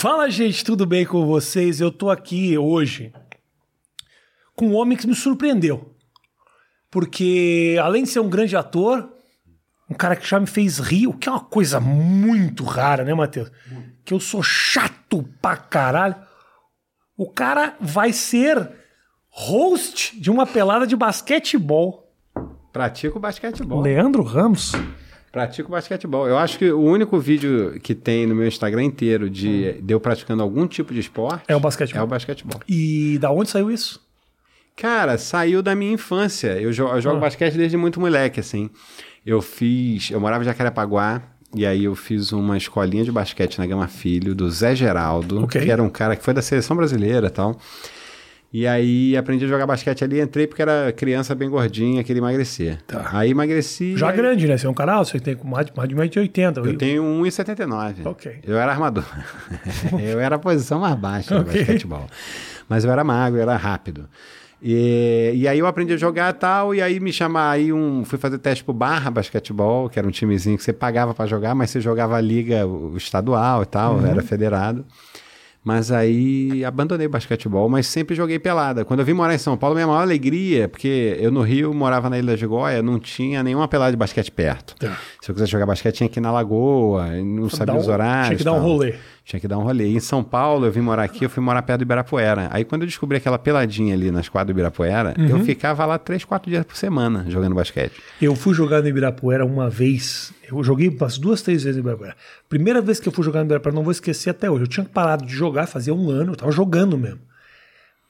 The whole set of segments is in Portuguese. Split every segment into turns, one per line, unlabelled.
Fala, gente, tudo bem com vocês? Eu tô aqui hoje com um homem que me surpreendeu. Porque, além de ser um grande ator, um cara que já me fez rir, o que é uma coisa muito rara, né, Matheus? Que eu sou chato pra caralho. O cara vai ser host de uma pelada de basquetebol.
Pratico basquetebol.
Leandro Ramos.
Pratico basquetebol. Eu acho que o único vídeo que tem no meu Instagram inteiro de, de eu praticando algum tipo de esporte
É o basquetebol.
é o basquetebol.
E da onde saiu isso?
Cara, saiu da minha infância. Eu, jo- eu jogo
Ah.
basquete desde muito moleque, assim. Eu fiz. Eu morava em Jacarepaguá. E aí eu fiz uma escolinha de basquete na Gama Filho, do Zé Geraldo,
Ok.
que era um cara que foi da seleção brasileira e tal. E aí aprendi a jogar basquete ali, entrei porque era criança bem gordinha, queria emagrecer.
Tá.
Aí emagreci.
Já
aí-
grande, né? Você é um canal, você tem mais de, mais de 1,80m.
Eu tenho 1,79.
Ok.
Eu era armador. eu era a posição mais baixa do
Ok.
basquetebol. Mas eu era magro, eu era rápido. E, e aí eu aprendi a jogar e tal, e aí me chamar aí um. Fui fazer teste pro Barra Basquetebol, que era um timezinho que você pagava pra jogar, mas você jogava a liga o estadual e tal,
Uhum.
era federado. Mas aí abandonei o basquetebol, mas sempre joguei pelada. Quando eu vim morar em São Paulo, minha maior alegria, porque eu no Rio morava na Ilha de Goia, não tinha nenhuma pelada de basquete perto.
Tá.
Se eu quisesse jogar basquete, tinha que ir na lagoa, não sabia
um-
os horários.
Tinha que dar um
tal.
rolê.
Tinha que dar um rolê. E em São Paulo, eu vim morar aqui, eu fui morar perto do Ibirapuera. Aí quando eu descobri aquela peladinha ali nas quadras do Ibirapuera,
Uhum.
eu ficava lá três, quatro dias por semana jogando basquete.
Eu fui jogar no Ibirapuera uma vez. Eu joguei umas duas, três vezes no Ibirapuera. Primeira vez que eu fui jogar no Ibirapuera, não vou esquecer até hoje. Eu tinha parado de jogar, fazia um ano, eu tava jogando mesmo.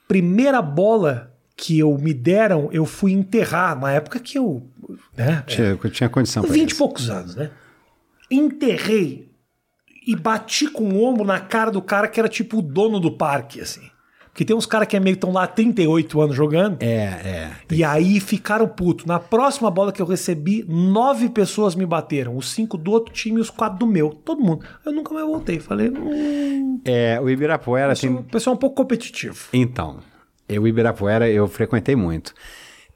Primeira bola que eu me deram, eu fui enterrar, na época que eu. Né,
Tinha, eu tinha condição pra
20 e poucos anos, né? Enterrei e bati com o ombro na cara do cara que era tipo o dono do parque, assim. Porque tem uns caras que é meio que estão lá há 38 anos jogando.
É, é.
E aí ficaram putos. Na próxima bola que eu recebi, nove pessoas me bateram. Os cinco do outro time e os quatro do meu. Todo mundo. Eu nunca mais voltei. Falei, hum,
É, o Ibirapuera tem.
o pessoal é um pouco competitivo.
Então, eu, Ibirapuera eu frequentei muito.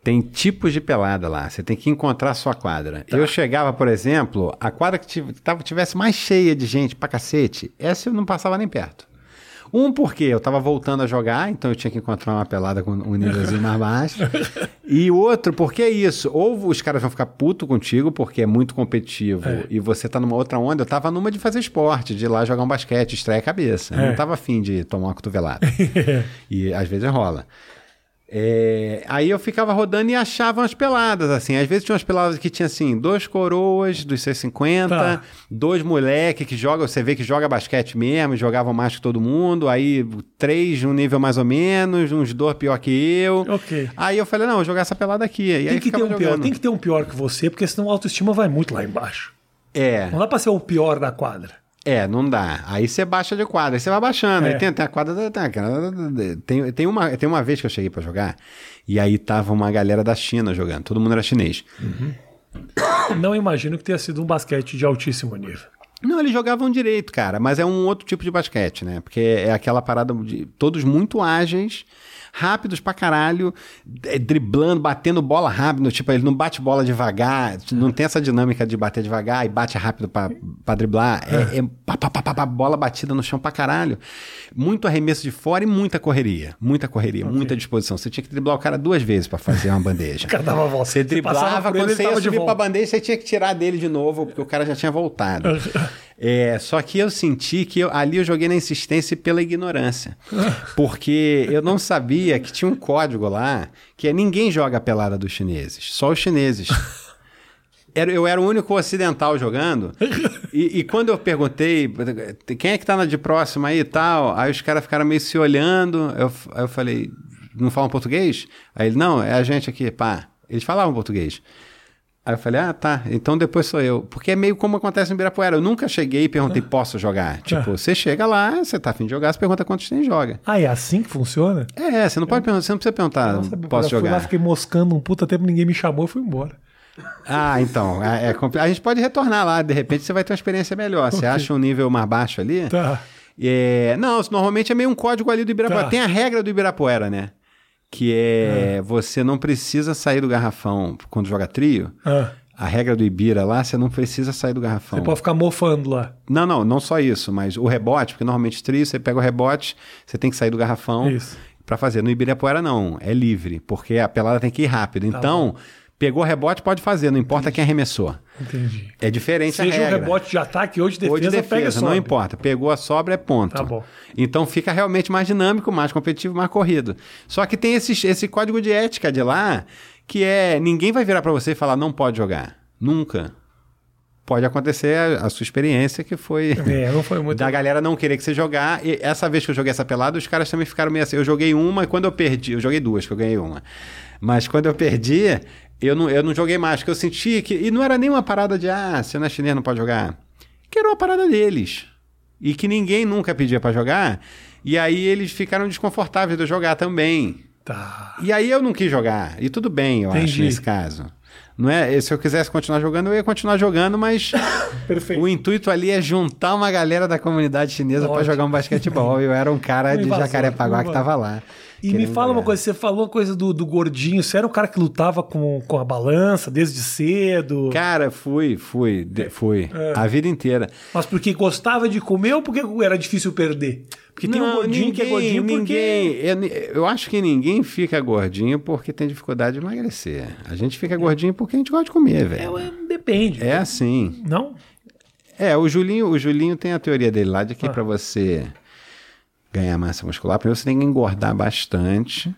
Tem tipos de pelada lá, você tem que encontrar a sua quadra.
Tá.
Eu chegava, por exemplo, a quadra que tivesse mais cheia de gente pra cacete, essa eu não passava nem perto. Um, porque eu tava voltando a jogar, então eu tinha que encontrar uma pelada com um nívelzinho mais baixo. E outro, porque é isso. Ou os caras vão ficar puto contigo, porque é muito competitivo,
É.
e você tá numa outra onda. Eu tava numa de fazer esporte, de ir lá jogar um basquete, extrair a cabeça. Eu
É.
não tava afim de tomar uma cotovelada. e às vezes rola. É, aí eu ficava rodando e achava umas peladas, assim. Às vezes tinha umas peladas que tinha, assim, dois coroas dos 650,
Tá.
dois moleque que joga, você vê que joga basquete mesmo, jogavam mais que todo mundo, aí três de um nível mais ou menos, uns dois pior que eu.
Ok.
Aí eu falei, não, vou jogar essa pelada aqui. E aí
Tem que, ter um pior,
jogando.
tem que ter um pior que você, porque senão a autoestima vai muito lá embaixo.
É,
Não dá pra ser o pior da quadra.
É, não dá. Aí você baixa de quadra, aí você vai baixando.
É.
Aí tem, tem a quadra. Tem, tem, uma, tem uma vez que eu cheguei pra jogar, e aí tava uma galera da China jogando, todo mundo era chinês.
Não imagino que tenha sido um basquete de altíssimo nível.
Não, eles jogavam direito, cara, mas é um outro tipo de basquete, né? Porque é aquela parada de todos muito ágeis, rápidos pra caralho, é, driblando, batendo bola rápido, tipo, ele não bate bola devagar, não tem essa dinâmica de bater devagar e bate rápido pra, pra driblar, é, é pá, pá, pá, pá, pá, bola batida no chão pra caralho. Muito arremesso de fora e muita correria, muita correria, muita disposição. Você tinha que driblar o cara duas vezes pra fazer uma bandeja.
O cara dava volta.
Você driblava, quando
ele
você ia subir pra bandeja, você tinha que tirar dele de novo, porque o cara já tinha voltado. É, só que eu senti que eu- ali eu joguei na insistência e pela ignorância. Porque eu não sabia que tinha um código lá que é ninguém joga a pelada dos chineses, só os chineses. Era- eu era o único ocidental jogando. E, e quando eu perguntei, quem é que tá na de próxima aí e tal? Aí os caras ficaram meio se olhando. Eu, aí eu falei, não falam português? Aí ele, não, é a gente aqui, pá. Eles falavam português. Aí eu falei, ah, tá, então depois sou eu. Porque é meio como acontece no Ibirapuera. Eu nunca cheguei e perguntei, posso jogar? Tipo, você chega lá, você tá afim de jogar, você pergunta quantos tem e joga.
Ah, é assim que funciona?
É, você não pode perguntar, você não precisa perguntar,
Nossa,
posso
eu fui lá,
jogar?
fiquei moscando um puta tempo, ninguém me chamou e fui embora.
Ah, então, é, é a gente pode retornar lá, de repente você vai ter uma experiência melhor. Você acha um nível mais baixo ali?
Tá.
É, não, normalmente é meio um código ali do Ibirapuera.
Tá.
Tem a regra do Ibirapuera, né? Que é você não precisa sair do garrafão quando joga trio.
Ah.
A regra do Ibira lá, você não precisa sair do garrafão.
Você pode ficar mofando lá.
Não, não, não só isso, mas o rebote, porque normalmente trio, você pega o rebote, você tem que sair do garrafão para fazer. No Ibirapuera não, é livre, porque a pelada tem que ir rápido.
Tá
então, pegou o rebote, pode fazer, não importa quem arremessou.
Entendi.
É diferente a
Seja um
regra.
rebote de ataque ou de defesa,
Ou de
pega
defesa,
só.
não importa. Pegou a sobra, é ponto.
Tá bom.
Então fica realmente mais dinâmico, mais competitivo, mais corrido. Só que tem esse, esse código de ética de lá, que é ninguém vai virar para você e falar não pode jogar. Nunca. Pode acontecer a, a sua experiência, que foi
É, não foi muito.
da galera não querer que você jogar. E essa vez que eu joguei essa pelada, os caras também ficaram meio assim. Eu joguei uma e quando eu perdi, eu joguei duas, que eu ganhei uma. Mas quando eu perdi, eu não, eu não joguei mais, porque eu senti que. E não era nem uma parada de, ah, você não é chinês, não pode jogar. Que era uma parada deles. E que ninguém nunca pedia pra jogar. E aí eles ficaram desconfortáveis de eu jogar também.
Tá.
E aí eu não quis jogar. E tudo bem, eu acho,
Entendi.
nesse caso. Não é, se eu quisesse continuar jogando, eu ia continuar jogando, mas o intuito ali é juntar uma galera da comunidade chinesa para jogar um basquetebol. Eu era um cara de Jacarepaguá que tava lá.
E me fala uma
jogar.
coisa, você falou uma coisa do, do gordinho, você era um cara que lutava com, com a balança desde cedo,
Cara, fui, fui, de- fui.
É.
A vida inteira.
mas porque gostava de comer ou porque era difícil perder? Porque tem um
Não,
gordinho que é gordinho porque...
ninguém, eu, eu acho que ninguém fica gordinho porque tem dificuldade de emagrecer. A gente fica gordinho porque a gente gosta de comer,
É,
velho.
é, depende.
É assim.
Não?
É, o Julinho, o Julinho tem a teoria dele lá de que
Ah.
pra você ganhar massa muscular, primeiro você tem que engordar bastante,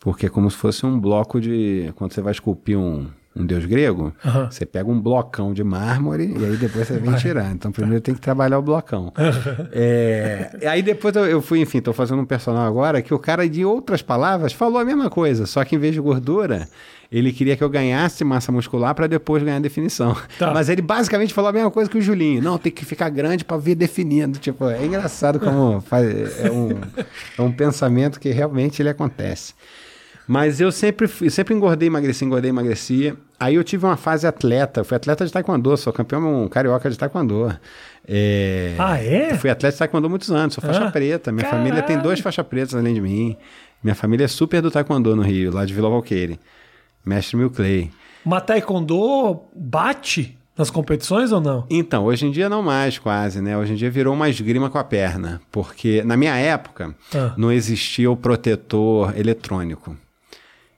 porque é como se fosse um bloco de. Quando você vai esculpir um, um deus grego, você pega um blocão de mármore e aí depois você vem tirar. Então primeiro tem que trabalhar o blocão. É, aí depois eu, fui, enfim, tô fazendo um personal agora que o cara, de outras palavras, falou a mesma coisa, só que em vez de gordura. Ele queria que eu ganhasse massa muscular para depois ganhar definição.
Tá.
Mas ele basicamente falou a mesma coisa que o Julinho. Não, tem que ficar grande para vir definindo. Tipo, é engraçado como faz, é, um, é um pensamento que realmente ele acontece. Mas eu sempre, sempre engordei, emagreci, engordei, emagrecia. Aí eu tive uma fase atleta. Fui atleta de taekwondo, sou campeão carioca de taekwondo. É,
Ah, é?
Fui atleta de taekwondo muitos anos, sou faixa
Ah,
preta. Minha família tem
caralho.
dois faixas pretas além de mim. Minha família é super do taekwondo no Rio, lá de Vila Valqueire. Mestre Mil Clay.
Mas taekwondo bate nas competições ou não?
Então, hoje em dia não mais quase, né? Hoje em dia virou uma esgrima com a perna, porque na minha época
Ah.
não existia o protetor eletrônico,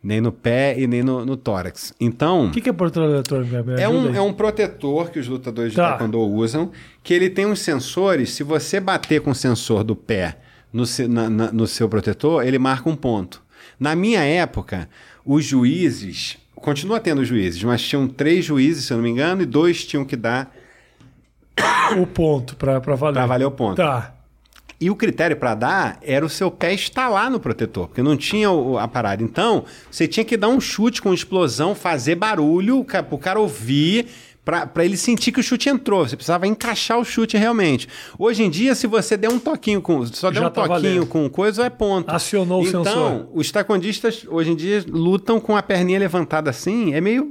nem no pé e nem no, no tórax. Então,
O que, que é portão eletrônico?
É um,
aí.
é um protetor que os lutadores de
Tá.
taekwondo usam, que ele tem uns sensores, se você bater com o sensor do pé no, na- na- no seu protetor, ele marca um ponto. Na minha época, os juízes, continua tendo juízes, mas tinham três juízes, se eu não me engano, e dois tinham que dar
O ponto pra, pra valer.
para valer o ponto.
Tá.
E o critério para dar era o seu pé estalar no protetor, porque não tinha a parada. Então, você tinha que dar um chute com explosão, fazer barulho, para o cara ouvir, para ele sentir que o chute entrou. Você precisava encaixar o chute realmente. Hoje em dia, se você der um toquinho com. Só der
Já
um
tá
toquinho
valendo.
com coisa, é ponto.
Acionou o
então,
sensor.
os taekwondistas hoje em dia lutam com a perninha levantada assim. É meio.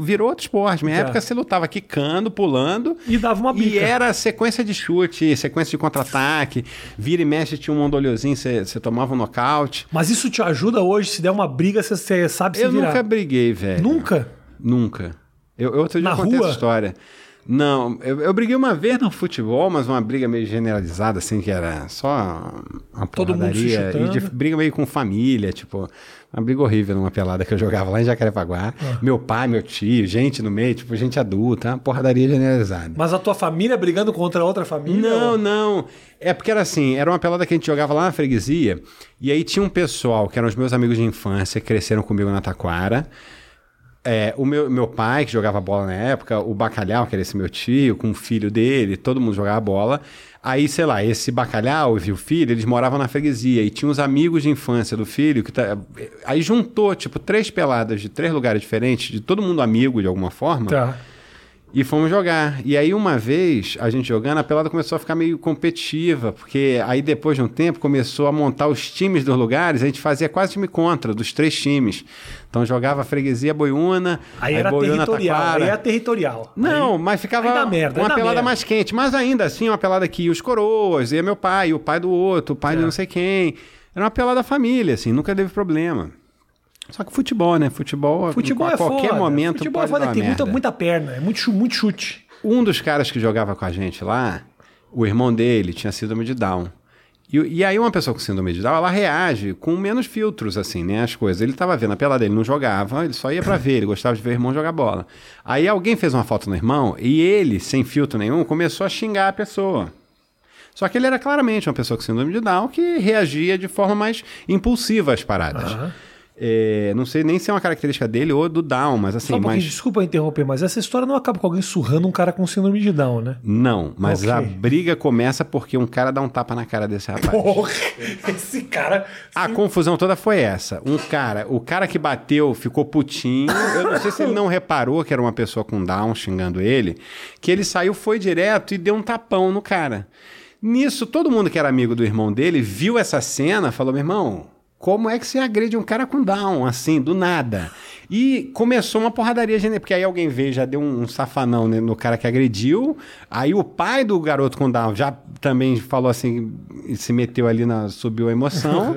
Virou outro esporte. Minha
Tá.
época você lutava quicando, pulando.
E dava uma bica.
E era sequência de chute, sequência de contra-ataque, vira e mexe, tinha um mondolhozinho, você você tomava um nocaute.
Mas isso te ajuda hoje, se der uma briga, você, você sabe se
Eu
virar.
nunca briguei, velho.
Nunca?
Nunca. Eu, eu outro dia
Na
contei
rua?
essa história. Não, eu, eu briguei uma vez no futebol, mas uma briga meio generalizada, assim, que era só uma
Todo
porradaria. E de briga meio com família, tipo, uma briga horrível numa pelada que eu jogava lá em Jacarepaguá.
Ah.
Meu pai, meu tio, gente no meio, tipo, gente adulta, uma porradaria generalizada.
Mas a tua família brigando contra outra família?
Não,
ou-
não. É porque era assim, era uma pelada que a gente jogava lá na freguesia, e aí tinha um pessoal que eram os meus amigos de infância, que cresceram comigo na Taquara. É, o meu, meu pai, que jogava bola na época, o Bacalhau, que era esse meu tio, com o filho dele, todo mundo jogava bola. Aí, sei lá, esse Bacalhau e o filho, eles moravam na freguesia e tinha os amigos de infância do filho. que tá- Aí juntou, tipo, três peladas de três lugares diferentes, de todo mundo amigo de alguma forma.
Tá.
E fomos jogar. E aí, uma vez, a gente jogando, a pelada começou a ficar meio competitiva, porque aí depois de um tempo começou a montar os times dos lugares, a gente fazia quase time contra, dos três times. Então jogava freguesia boiúna,
Aí era
boiúna
territorial.
taquara.
Aí era territorial.
Não,
Aí-
mas ficava
aí merda, aí
uma pelada
merda.
mais quente. Mas ainda assim, uma pelada que ia os coroas, ia meu pai, o pai do outro, o pai de
É.
não sei quem. Era uma pelada família, assim, nunca teve problema. Só que futebol, né? Futebol,
Futebol
a
é
qualquer
foda.
momento
Futebol
pode
é foda,
dar
tem
merda.
muita, muita perna, é muito, muito chute.
Um dos caras que jogava com a gente lá, o irmão dele tinha síndrome de Down. E, e aí uma pessoa com síndrome de Down, ela reage com menos filtros, assim, né? As coisas. Ele tava vendo a pelada dele, não jogava, ele só ia pra ver, ele gostava de ver o irmão jogar bola. Aí alguém fez uma foto no irmão e ele, sem filtro nenhum, começou a xingar a pessoa. Só que ele era claramente uma pessoa com síndrome de Down que reagia de forma mais impulsiva às paradas. É, não sei nem se é uma característica dele ou do Down, mas assim,
um
mas...
desculpa interromper, mas essa história não acaba com alguém surrando um cara com síndrome de Down, né?
Não, mas
Ok.
a briga começa porque um cara dá um tapa na cara desse rapaz.
Porra, esse cara.
A confusão toda foi essa. Um cara, o cara que bateu ficou putinho. Eu não sei se ele não reparou que era uma pessoa com Down xingando ele, que ele saiu, foi direto e deu um tapão no cara. Nisso, todo mundo que era amigo do irmão dele viu essa cena, falou: meu irmão. Como é que você agride um cara com down, assim, do nada? E começou uma porradaria, porque aí alguém veio, já deu um, safanão né, no cara que agrediu. Aí o pai do garoto com down já também falou assim, e se meteu ali na. subiu a emoção.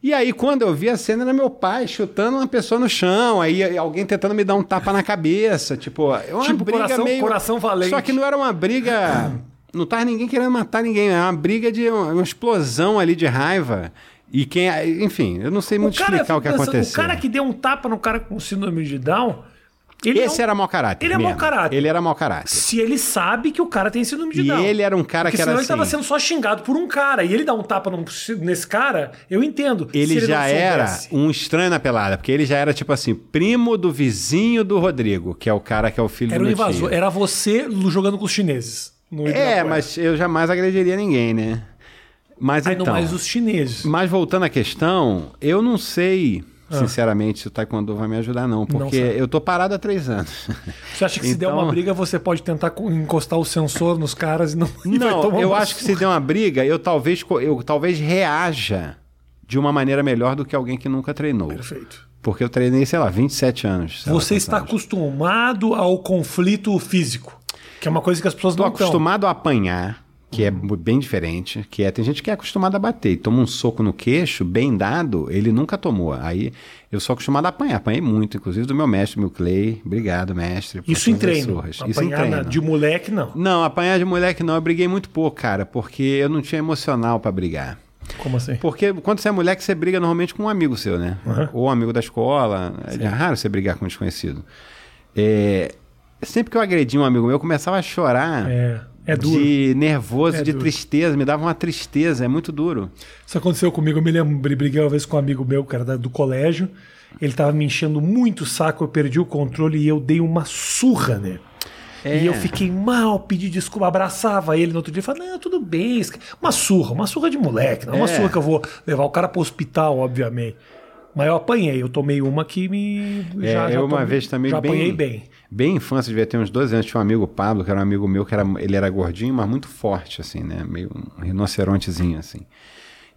E aí, quando eu vi a cena, era meu pai chutando uma pessoa no chão, aí alguém tentando me dar um tapa na cabeça. Tipo, é uma
Tipo,
briga
coração-
meio.
coração valente.
Só que não era uma briga. Não tava ninguém querendo matar ninguém, era uma briga de uma explosão ali de raiva. E quem. Enfim, eu não sei muito explicar o que aconteceu.
O cara que deu um tapa no cara com síndrome de Down. Ele
Esse
é um-
era mau caráter.
ele é mau caráter.
Ele era mau caráter.
Se ele sabe que o cara tem síndrome de
E
Down.
ele era um cara que era
senão ele tava
assim-
sendo só xingado por um cara. E ele dá um tapa num- nesse cara, eu entendo.
Ele,
Se
já era um estranho na pelada, porque ele já era tipo assim, primo do vizinho do Rodrigo, que é o cara que é o filho
Era
do
um
meu
invasor.
tio.
Era você jogando com os chineses.
É, mas eu jamais agrediria ninguém, né? Mas
Aí
então.
não mais os chineses.
Mas voltando à questão, eu não sei, sinceramente, se o Taekwondo vai me ajudar, não. Porque
Ah. sabe.
eu tô parado há três anos.
Você acha que se der
Então-
uma briga, você pode tentar co- encostar o sensor nos caras e não. e
não, eu acho que se der uma briga, eu talvez, eu talvez reaja de uma maneira melhor do que alguém que nunca treinou.
Perfeito.
Porque eu treinei, sei lá, 27 anos.
Você está acostumado ao conflito físico, que é uma coisa que as pessoas
Tô
não estão.
acostumado a apanhar, que é mu- bem diferente, que é tem gente que é acostumada a bater, e toma um soco no queixo, bem dado, ele nunca tomou. Aí eu sou acostumado a apanhar, apanhei muito, inclusive do meu mestre, meu Clay. Obrigado, mestre.
Isso em treino.
surras. Isso em treino.
de moleque, não.
Não, apanhar de moleque não, eu briguei muito pouco, cara, porque eu não tinha emocional pra brigar.
Como assim?
Porque quando você é moleque, você briga normalmente com um amigo seu, né? Ou um amigo da escola. É raro você brigar com um desconhecido. É, Sempre que eu agredia um amigo meu, eu começava a chorar
É, é duro.
de nervoso,
É
de
duro.
tristeza. Me dava uma tristeza, é muito duro.
Isso aconteceu comigo, eu me lembro, briguei uma vez com um amigo meu, cara, da- do colégio. Ele tava me enchendo muito o saco, eu perdi o controle e eu dei uma surra nele.
É.
E eu fiquei mal, pedi desculpa, abraçava ele no outro dia, falei, não, tudo bem. Uma surra, uma surra de moleque, não é uma
É.
surra que eu vou levar o cara pro hospital, obviamente. Mas eu apanhei, eu tomei uma que me.
É,
já, já
eu uma
tomei-
vez também
já
bem,
apanhei bem.
Bem infância, devia ter uns 12 anos, tinha um amigo Pablo, que era um amigo meu, que era, ele era gordinho, mas muito forte, assim, né? Meio um rinocerontezinho, assim.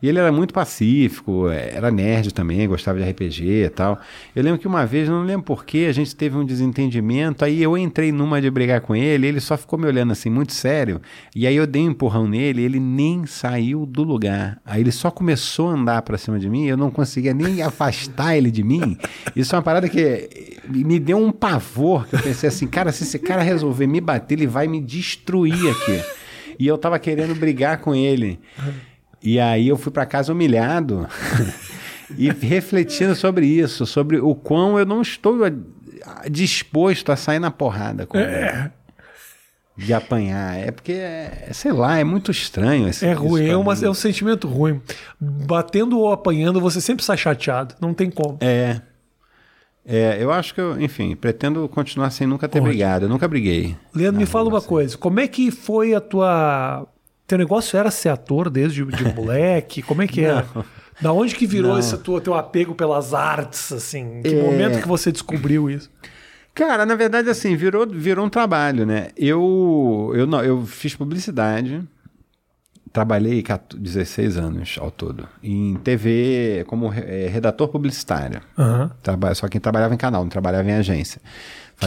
E ele era muito pacífico, é, era nerd também, gostava de RPG e tal. Eu lembro que uma vez, não lembro porquê, a gente teve um desentendimento, aí eu entrei numa de brigar com ele, ele só ficou me olhando assim, muito sério. E aí eu dei um empurrão nele, ele nem saiu do lugar. Aí ele só começou a andar pra cima de mim, eu não conseguia nem afastar ele de mim. Isso é uma parada que me deu um pavor, que eu pensei assim, cara, se esse cara resolver me bater, ele vai me destruir aqui. E eu tava querendo brigar com ele. E aí eu fui para casa humilhado e refletindo sobre isso, sobre o quão eu não estou disposto a sair na porrada com ele. De apanhar. É porque, é, sei lá, é muito estranho. Esse,
É ruim, é, uma- é um sentimento ruim. Batendo ou apanhando, você sempre sai chateado. Não tem como.
É. É, eu acho que eu, enfim, pretendo continuar sem nunca ter
Pode.
brigado. Eu nunca briguei.
Leandro, me fala uma
assim.
coisa. Como é que foi a tua. Teu negócio era ser ator desde de moleque? Como é que era? Da onde que virou
Não.
esse tua, teu apego pelas artes, assim? Que
É.
momento que você descobriu isso?
Cara, na verdade, assim, virou, virou um trabalho, né? Eu, eu, não, eu fiz publicidade, trabalhei 14 16 anos ao todo, em TV como eh, redator publicitário. Traba- só que trabalhava em canal, não trabalhava em agência.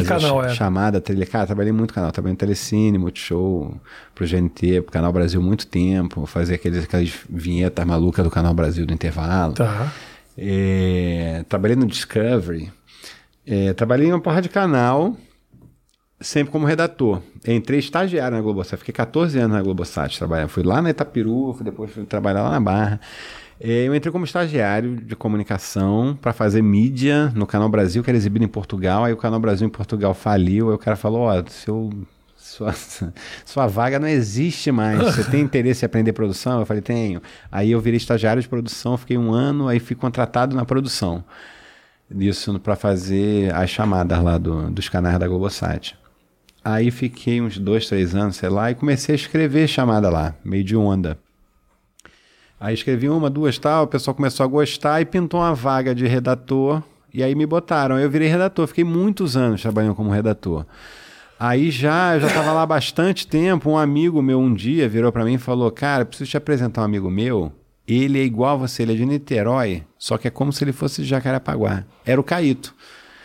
Que canal
ch-
era?
Chamada, trilha. Cara, trabalhei muito canal. Trabalhei no Telecine, Multishow, pro GNT, pro Canal Brasil muito tempo. Fazia aqueles, aquelas vinhetas malucas do Canal Brasil do intervalo.
Tá.
É, trabalhei no Discovery. É, trabalhei em uma porra de canal, sempre como redator. Entrei estagiário na Globosat, fiquei 14 anos na Globosat trabalhando. Fui lá na Itapiru, depois fui trabalhar lá na Barra. É, eu entrei como estagiário de comunicação para fazer mídia no Canal Brasil, que era exibido em Portugal. Aí o Canal Brasil em Portugal faliu. Aí o cara falou: Ó, oh, seu sua, sua vaga não existe mais. Você tem interesse em aprender produção? Eu falei, tenho. Aí eu virei estagiário de produção, fiquei um ano, aí fui contratado na produção. Isso para fazer as chamadas lá do, dos canais da Globosat. Aí fiquei uns dois, três anos, sei lá, e comecei a escrever chamada lá, meio de onda. Aí escrevi uma, duas, tal, o pessoal começou a gostar e pintou uma vaga de redator. E aí me botaram. Eu virei redator, fiquei muitos anos trabalhando como redator. Aí já, eu já estava lá bastante tempo. Um amigo meu um dia virou para mim e falou: Cara, preciso te apresentar um amigo meu. Ele é igual a você, ele é de Niterói, só que é como se ele fosse de Jacarepaguá. Era o Caíto.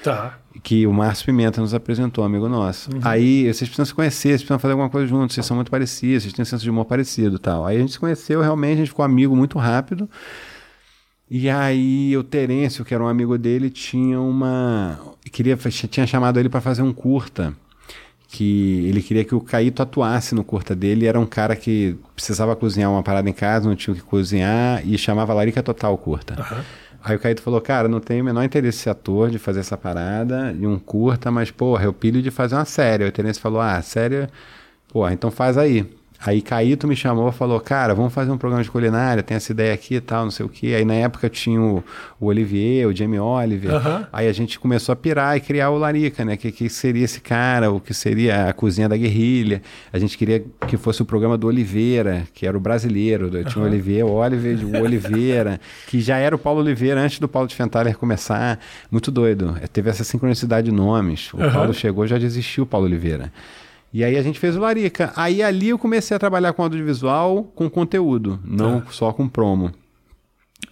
Tá.
Que o Márcio Pimenta nos apresentou, amigo nosso. Uhum. Aí vocês precisam se conhecer, vocês precisam fazer alguma coisa juntos, vocês são muito parecidos, vocês têm um senso de humor parecido tal. Aí a gente se conheceu, realmente, a gente ficou amigo muito rápido. E aí o Terêncio, que era um amigo dele, tinha uma. Queria, tinha chamado ele para fazer um curta que ele queria que o Caíto atuasse no curta dele. Era um cara que precisava cozinhar uma parada em casa, não tinha o que cozinhar, e chamava Larica Total curta. Uhum. Aí o Caíto falou, cara, não tenho o menor interesse esse ator de fazer essa parada, e um curta, mas, porra, eu pilho de fazer uma série. O Terence falou, ah, série, porra, então faz aí. Aí Caíto me chamou e falou, cara, vamos fazer um programa de culinária, tem essa ideia aqui e tal, não sei o quê. Aí na época tinha o, o Olivier, o Jamie Oliver. Uhum. Aí a gente começou a pirar e criar o Larica, né? Que, que seria esse cara, o que seria a cozinha da guerrilha. A gente queria que fosse o programa do Oliveira, que era o brasileiro. Uhum. Tinha o Olivier, o Oliver, o Oliveira, que já era o Paulo Oliveira antes do Paulo de Fentaler começar. Muito doido. Teve essa sincronicidade de nomes. O uhum. Paulo chegou, já desistiu o Paulo Oliveira. E aí a gente fez o Larica. Aí ali eu comecei a trabalhar com audiovisual, com conteúdo, não tá. só com promo.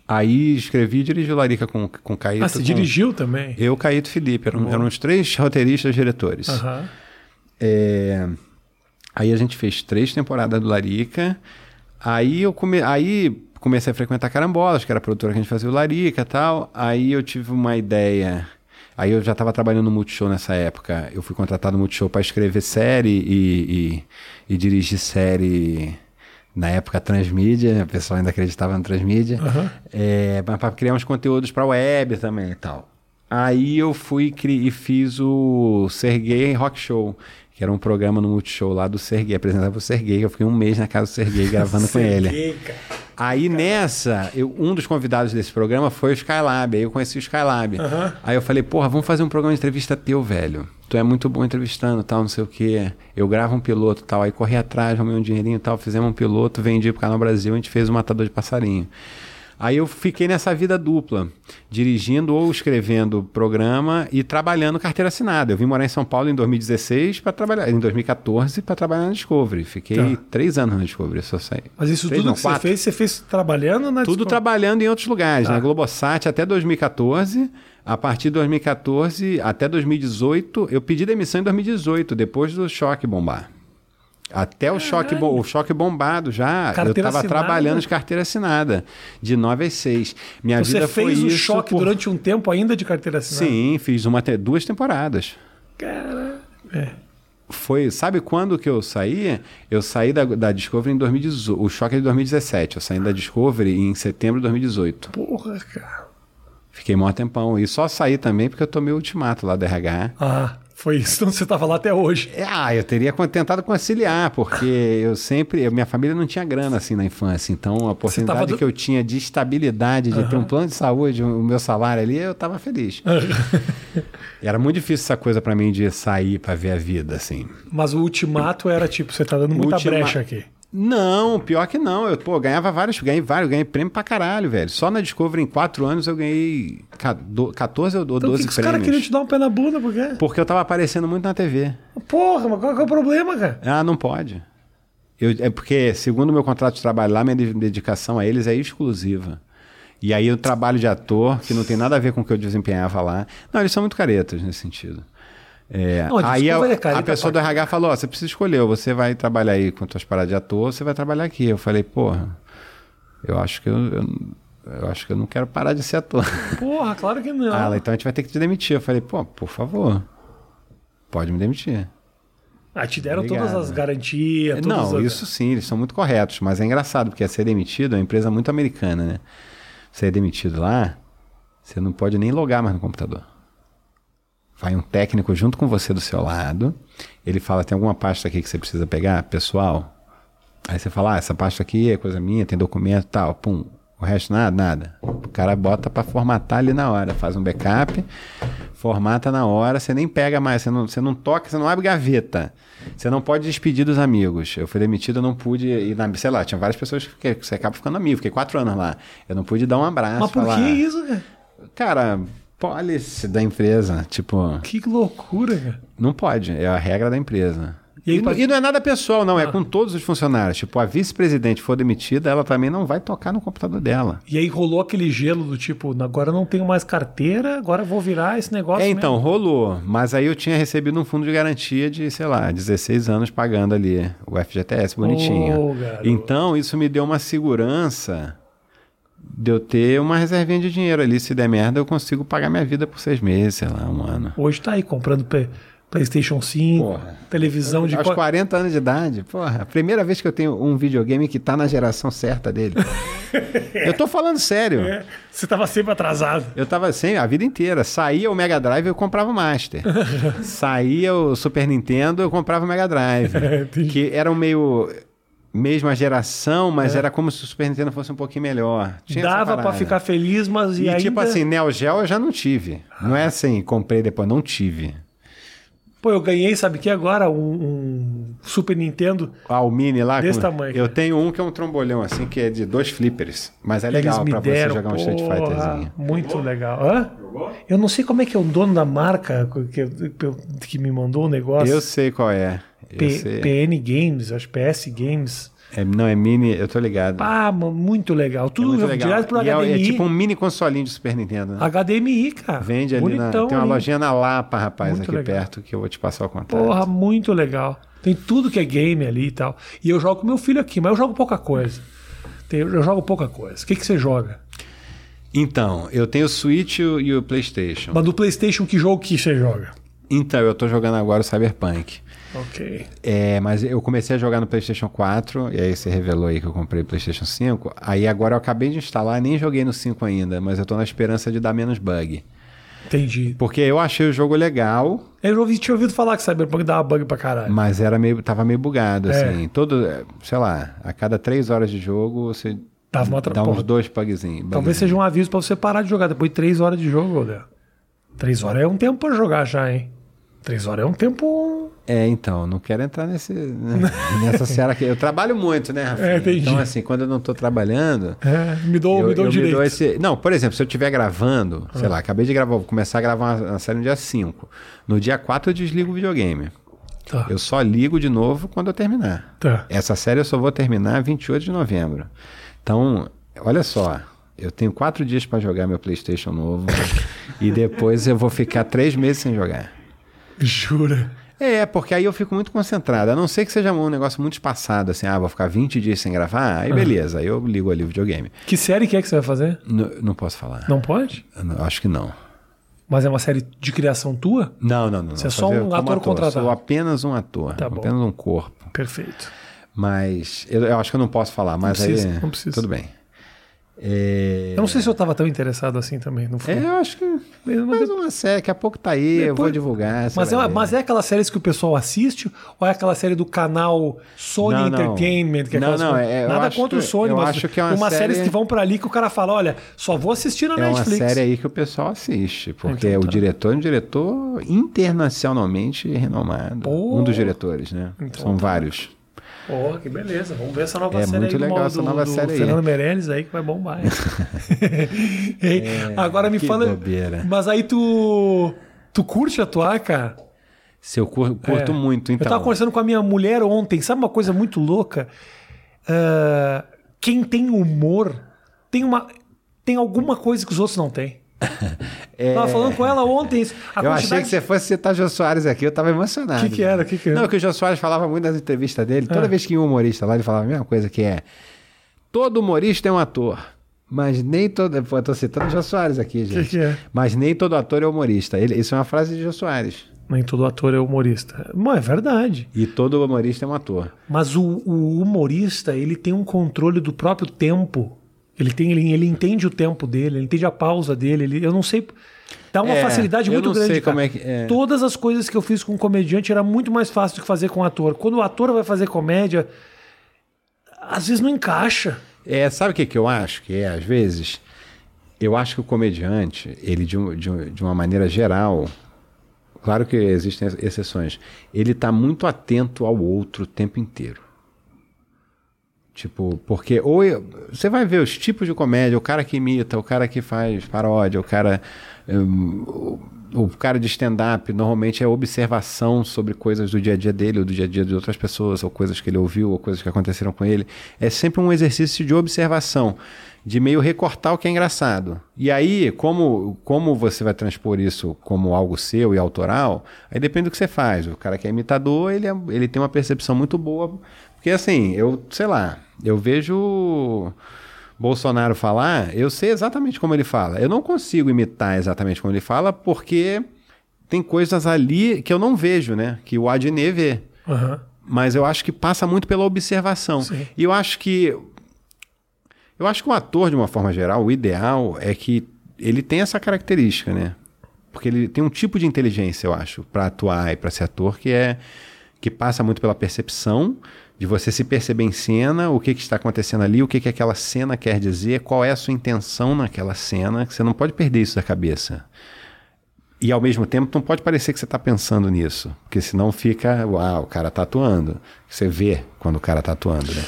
Aí escrevi e dirigi o Larica com, com Caíto.
Ah, você com... dirigiu também?
Eu, Caíto Felipe. Eram, eram os três roteiristas diretores. Uhum. É... Aí a gente fez três temporadas do Larica. Aí eu come... aí comecei a frequentar Carambolas, que era a produtora que a gente fazia o Larica e tal. Aí eu tive uma ideia Aí eu já estava trabalhando no Multishow nessa época. Eu fui contratado no Multishow para escrever série e, e, e, dirigir série na época transmídia. O pessoal ainda acreditava no transmídia. Uhum. É, para criar uns conteúdos para web também e tal. Aí eu fui e fiz o Sergei Rock Show, que era um programa no Multishow lá do Sergei. Apresentava o Sergei, eu fiquei um mês na casa do Sergei gravando com ele. Cara. Aí nessa, eu, um dos convidados desse programa foi o Skylab. Aí eu conheci o Skylab. Uhum. Aí eu falei, porra, vamos fazer um programa de entrevista teu, velho. Tu é muito bom entrevistando, tal, não sei o quê. Eu gravo um piloto, tal. Aí corri atrás, arrumei um dinheirinho, tal. Fizemos um piloto, vendi pro Canal Brasil, a gente fez o Matador de Passarinho. Aí eu fiquei nessa vida dupla, dirigindo ou escrevendo programa e trabalhando carteira assinada. Eu vim morar em São Paulo em 2016 para trabalhar, em 2014 para trabalhar na Discovery. Fiquei tá. três anos na Discovery, só saí.
Mas isso três, tudo não, que quatro. você fez, você fez trabalhando na
Tudo Discovery? trabalhando em outros lugares, tá. na Globosat até 2014. A partir de 2014 até 2018, eu pedi demissão em 2018, depois do choque bombar. Até o choque, o choque bombado já. Carteira eu estava trabalhando de carteira assinada, de 9 às 6. Minha
Você
vida
fez
foi
o choque por... durante um tempo ainda de carteira assinada?
Sim, fiz uma, duas temporadas.
Cara. É.
Foi, sabe quando que eu saí? Eu saí da, da Discovery em 2018. O choque é de 2017. Eu saí da Discovery em setembro de 2018.
Porra, cara.
Fiquei mó tempão. E só saí também porque eu tomei o ultimato lá do RH.
Ah. Foi isso, então você estava lá até hoje.
É, ah, eu teria tentado conciliar, porque eu sempre. Minha família não tinha grana assim na infância, então a oportunidade do... que eu tinha de estabilidade, de uhum. ter um plano de saúde, o meu salário ali, eu estava feliz. era muito difícil essa coisa para mim de sair para ver a vida, assim.
Mas o ultimato era tipo, você tá dando muita Ultima... brecha aqui.
Não, pior que não. Eu, pô, ganhava vários, ganhei vários, ganhei prêmio pra caralho, velho. Só na Discovery, em quatro anos, eu ganhei 14 ou 12 então, que que prêmios. os caras
queriam te dar um pé na bunda, por quê?
Porque eu tava aparecendo muito na TV.
Porra, mas qual, qual é o problema, cara?
Ah, não pode. Eu, é porque, segundo o meu contrato de trabalho lá, minha dedicação a eles é exclusiva. E aí o trabalho de ator, que não tem nada a ver com o que eu desempenhava lá. Não, eles são muito caretas nesse sentido. É, não, aí a, a pessoa do RH falou: você precisa escolher, você vai trabalhar aí com suas paradas de ator, ou você vai trabalhar aqui. Eu falei: porra, eu acho que eu, eu, eu acho que eu não quero parar de ser ator.
Porra, claro que não.
Ah, ela, então a gente vai ter que te demitir. Eu falei, pô, por favor, pode me demitir.
Ah, te deram
Obrigado.
todas as garantias. todas
Não,
as-
isso sim, eles são muito corretos, mas é engraçado, porque ser demitido é uma empresa muito americana, né? Ser demitido lá, você não pode nem logar mais no computador. Vai um técnico junto com você do seu lado, ele fala, tem alguma pasta aqui que você precisa pegar, pessoal? Aí você fala, ah, essa pasta aqui é coisa minha, tem documento e tal, pum. O resto nada, nada. O cara bota pra formatar ali na hora, faz um backup, formata na hora, você nem pega mais, você não, você não toca, você não abre gaveta. Você não pode despedir dos amigos. Eu fui demitido, eu não pude ir na. Sei lá, tinha várias pessoas que, que você acaba ficando amigo. Fiquei quatro anos lá. Eu não pude dar um abraço.
Mas por
falar,
que isso, cara?
Cara, policy da empresa. Tipo,
Que loucura, cara.
não pode. É a regra da empresa.
E
E,
pra-
e não é nada pessoal, não. É com todos os funcionários. Tipo, a vice-presidente for demitida, ela também não vai tocar no computador dela.
E aí rolou aquele gelo do tipo, agora eu não tenho mais carteira, agora vou virar esse negócio.
É, então,
mesmo.
rolou. Mas aí eu tinha recebido um fundo de garantia de, sei lá, 16 anos pagando ali o FGTS bonitinho.
Garoto.
então, isso me deu uma segurança de eu ter uma reservinha de dinheiro ali. Se der merda, eu consigo pagar minha vida por seis meses, sei lá, um ano.
Hoje tá aí comprando PlayStation 5,
Porra.
televisão de.
Aos
qua-
40 anos de idade, porra, a primeira vez que eu tenho um videogame que tá na geração certa dele. eu tô falando sério.
É, Você tava sempre atrasado.
Eu tava assim a vida inteira. Saía o Mega Drive, eu comprava o Master. Saía o Super Nintendo, eu comprava o Mega Drive. Que eram meio mesma geração, mas era como se o Super Nintendo fosse um pouquinho melhor. Tinha
Dava pra
parada.
ficar feliz, mas e,
E
ainda...
tipo assim, Neo Geo eu já não tive. Não é assim, comprei depois, não tive.
Pô, eu ganhei, sabe o que agora? Um, um Super Nintendo.
Ah, o Mini lá.
Desse
com-
tamanho,
Eu tenho um que é um trombolhão, assim, que é de dois flippers. Mas é legal
Eles
pra você jogar um Street Fighterzinho.
Muito legal. Hã? Eu não sei como é que é o dono da marca que, que me mandou o negócio.
Eu sei qual é.
P-. PN Games, acho PS Games.
É, não, é Mini, eu tô ligado.
Ah, mano, muito legal.
é
Tudo
muito legal.
direto pro
E é,
HDMI.
é tipo um mini consolinho de Super Nintendo, né?
HDMI, cara.
Vende ali na.
Bonitão
Tem uma
ali.
lojinha na Lapa, rapaz,
Muito
aqui
legal.
perto, que eu vou te passar o contato.
Porra, muito legal. Tem tudo que é game ali e tal. E eu jogo com meu filho aqui, mas eu jogo pouca coisa. Eu jogo pouca coisa. O que, que você joga?
Então, eu tenho o Switch e o, e o PlayStation.
Mas do PlayStation, que jogo que você joga?
Então, eu tô jogando agora o Cyberpunk.
Ok.
É, mas eu comecei a jogar no PlayStation 4, e aí você revelou aí que eu comprei o PlayStation 5. Aí agora eu acabei de instalar, nem joguei no 5 ainda, mas eu tô na esperança de dar menos bug.
Entendi.
Porque eu achei o jogo legal,
Eu ouvi, tinha ouvido falar que Cyberpunk dava bug pra caralho.
mas era meio, tava meio bugado,
É.
assim. Todo, sei lá, a cada 3 horas de jogo você
Dava uma
dá uns dois bugzinhos.
Talvez seja um aviso pra você parar de jogar depois de três horas de jogo, Odé. Três horas é um tempo pra jogar já, hein? Três horas é um tempo.
É, então, não quero entrar nesse, né, nessa seara aqui. Eu trabalho muito, né, Rafinha?
É, entendi.
Então, assim, quando eu não tô trabalhando,
É, me dou,
eu,
me dou
eu
direito.
dou esse... Não, por exemplo, se eu estiver gravando,
Ah.
sei lá, acabei de gravar, vou começar a gravar uma, uma série no dia 5. No dia 4 eu desligo o videogame.
Tá,
Eu só ligo de novo quando eu terminar.
tá.
Essa série eu só vou terminar 28 de novembro. Então, olha só. Eu tenho quatro dias para jogar meu PlayStation novo. e depois eu vou ficar três meses sem jogar.
Jura?
É, porque aí eu fico muito concentrado. A não ser que seja um negócio muito espaçado, assim, ah, vou ficar 20 dias sem gravar, aí beleza, aí eu ligo ali o videogame.
Que série que é que você vai fazer?
N- não posso falar.
Não pode?
Não- acho que não.
Mas é uma série de criação tua?
Não, não, não.
Você
não.
é só um
como
ator contratado.
Sou apenas um ator,
Tá
apenas um corpo.
Perfeito.
Mas eu, eu acho que eu não posso falar, mas
precisa,
aí
não precisa.
tudo bem. É...
Eu não sei se eu tava tão interessado assim também, não foi?
É, eu acho que
Mas-
mais uma série, daqui a pouco tá aí, eu vou
Depois-
divulgar. você
Mas é, uma- mas é aquelas séries que o pessoal assiste ou é aquela série do canal Sony
Não, não.
Entertainment? Que é
Não, não,
coisas-
é-
Nada contra o
que-
Sony,
eu
mas
acho que é uma
séries
série-
que vão pra ali que o cara fala: olha, só vou assistir na
É uma
Netflix.
série aí que o pessoal assiste, porque
Então
o
tá.
diretor é um diretor internacionalmente renomado.
Pô.
Um dos diretores, né?
Então
São
tá.
vários.
Pô, que beleza. Vamos ver essa nova
É
série
muito
aí do,
legal
mal-
essa
do-
nova
do
série aí.
Fernando Meirelles aí que vai bombar. Ei, Agora me
É,
fala.
bobeira.
Mas aí tu. Tu curte atuar, cara?
Se eu cur- curto
É.
muito, então.
Eu tava conversando com a minha mulher ontem, sabe uma coisa muito louca? Ah, quem tem humor tem uma. Tem alguma coisa que os outros não têm. Tava falando com ela ontem.
É. eu achei
quantidade-
que você fosse citar Jô Soares aqui, eu tava emocionado.
Que que era? Que que era?
Não, que o Jô Soares falava muito nas entrevistas dele. Toda
Ah.
vez que ia um humorista lá, ele falava a mesma coisa que é. Todo humorista é um ator. Mas nem todo. Pô, tô citando o Jô Soares aqui, gente.
Que que é?
Mas nem todo ator é humorista. Ele, isso é uma frase de Jô Soares.
Nem todo ator é humorista. Bom, é verdade.
E todo humorista é um ator.
Mas o, o humorista, ele tem um controle do próprio tempo. Ele, tem, ele, ele entende o tempo dele, ele entende a pausa dele. Ele, eu não sei. Dá uma
É,
facilidade
eu
muito
não
grande.
sei
cara.
como é que- é.
Todas as coisas que eu fiz com um comediante era muito mais fácil do que fazer com um ator. Quando o ator vai fazer comédia, às vezes não encaixa.
É, sabe o que, que eu acho que é, às vezes? Eu acho que o comediante, ele de, um- de um- de uma maneira geral, claro que existem ex- exceções, ele está muito atento ao outro o tempo inteiro. Tipo, porque ou eu- você vai ver os tipos de comédia, o cara que imita, o cara que faz paródia, o cara hum, o, o cara de stand-up normalmente é observação sobre coisas do dia a dia dele, ou do dia a dia de outras pessoas, ou coisas que ele ouviu, ou coisas que aconteceram com ele. É sempre um exercício de observação, de meio recortar o que é engraçado. E aí, como, como você vai transpor isso como algo seu e autoral, aí depende do que você faz. O cara que é imitador, ele, é- ele tem uma percepção muito boa. Porque assim, eu, sei lá, eu vejo. Bolsonaro falar, eu sei exatamente como ele fala. Eu não consigo imitar exatamente como ele fala, porque tem coisas ali que eu não vejo, né? Que o Adnet vê.
Aham.
Mas eu acho que passa muito pela observação.
Sim.
E eu acho que. Eu acho que o ator, de uma forma geral, o ideal é que ele tem essa característica, né? Porque ele tem um tipo de inteligência, eu acho, para atuar e para ser ator, que é que passa muito pela percepção de você se perceber em cena, o que, que está acontecendo ali, o que, que aquela cena quer dizer, qual é a sua intenção naquela cena, que você não pode perder isso da cabeça. E ao mesmo tempo não pode parecer que você está pensando nisso, porque senão fica, uau, o cara tá atuando. Você vê quando o cara tá atuando, né?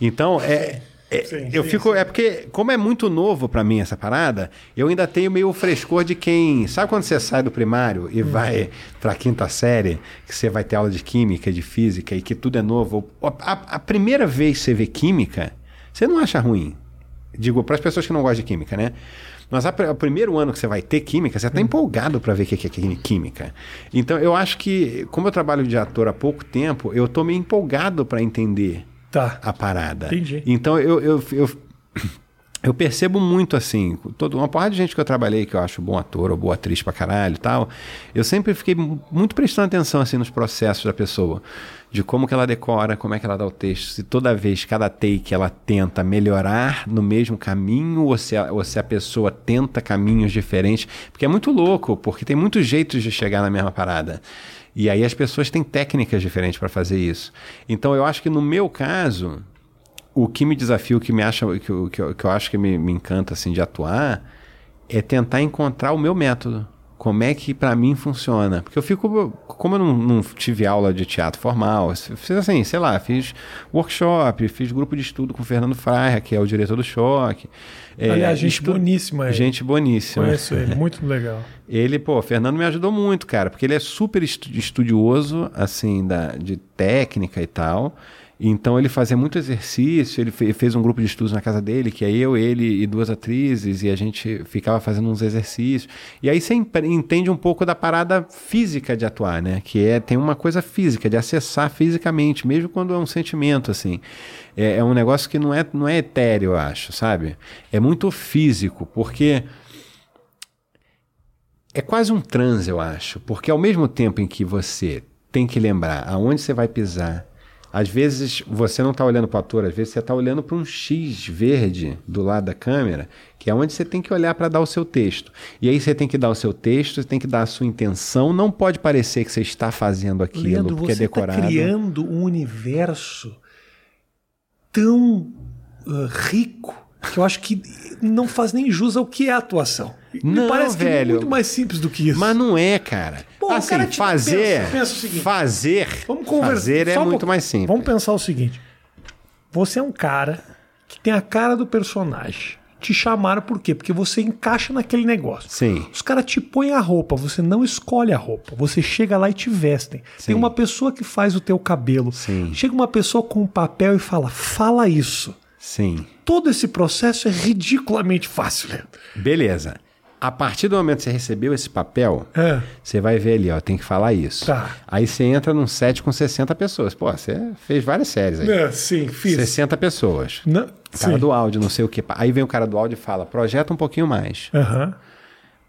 Então, é, é-
Sim,
eu
sim,
fico, é porque como é muito novo para mim essa parada, eu ainda tenho meio o frescor de quem, sabe quando você sai do primário e vai para a quinta série, que você vai ter aula de química, de física e que tudo é novo. A, a primeira vez que você vê química, você não acha ruim. Digo, para as pessoas que não gostam de química, né? Mas a, o primeiro ano que você vai ter química, você está empolgado para ver o que que é quí- química. Então, eu acho que, como eu trabalho de ator há pouco tempo, eu estou meio empolgado para entender
Tá.
a parada.
Entendi.
Então, eu, eu, eu, eu percebo muito assim, toda uma porrada de gente que eu trabalhei que eu acho bom ator ou boa atriz pra caralho e tal, eu sempre fiquei mu- muito prestando atenção assim nos processos da pessoa, de como que ela decora, como é que ela dá o texto, se toda vez, cada take ela tenta melhorar no mesmo caminho ou se a, ou se a pessoa tenta caminhos diferentes, porque é muito louco, porque tem muitos jeitos de chegar na mesma parada. E aí as pessoas têm técnicas diferentes para fazer isso. Então eu acho que no meu caso, o que me desafia, o que me acha, que, eu- que, que eu acho que me, me encanta assim de atuar, é tentar encontrar o meu método. Como é que para mim funciona? Porque eu fico, como eu não, não tive aula de teatro formal, fiz assim, sei lá, fiz workshop, fiz grupo de estudo com o Fernando Fraia, que é o diretor do Choque. É,
Aliás, gente
estu-
boníssima. ele.
Gente boníssima.
Conheço ele, muito legal.
Ele, pô, o Fernando me ajudou muito, cara, porque ele é super estu- estudioso, assim, da, de técnica e tal. Então ele fazia muito exercício, ele fe- fez um grupo de estudos na casa dele, que é eu, ele e duas atrizes, e a gente ficava fazendo uns exercícios. E aí você entende um pouco da parada física de atuar, né? Que é, tem uma coisa física, de acessar fisicamente, mesmo quando é um sentimento, assim. É, é um negócio que não é, não é etéreo, eu acho, sabe? É muito físico, porque é quase um transe, eu acho, porque ao mesmo tempo em que você tem que lembrar aonde você vai pisar, às vezes você não está olhando para o ator, às vezes você está olhando para um X verde do lado da câmera, que é onde você tem que olhar para dar o seu texto. E aí você tem que dar o seu texto, você tem que dar a sua intenção, não pode parecer que você está fazendo aquilo
Leandro,
porque é
você está
decorado.
criando um universo tão ah, rico que eu acho que não faz nem jus ao que é a atuação. Me
Não,
parece que é
velho.
muito mais simples do que isso.
Mas não é, cara.
O
assim,
cara
fazer,
pensa- pensa o seguinte.
fazer,
Vamos conversar.
fazer é
um
muito mais simples.
Vamos pensar o seguinte: você é um cara que tem a cara do personagem. Te chamaram por quê? Porque você encaixa naquele negócio.
Sim.
Os caras te põem a roupa, você não escolhe a roupa. Você chega lá e te vestem.
Sim.
Tem uma pessoa que faz o teu cabelo.
Sim.
Chega uma pessoa com um papel e fala: fala isso.
Sim.
Todo esse processo é ridiculamente fácil, Leandro.
Beleza. A partir do momento que você recebeu esse papel,
É.
você vai ver ali, ó, tem que falar isso.
Tá.
Aí você entra num set com 60 pessoas. Pô, você fez várias séries aí.
É, sim, fiz.
60 pessoas.
Não,
Cara
sim.
do áudio, não sei o que. Aí vem o cara do áudio e fala, projeta um pouquinho mais.
Aham.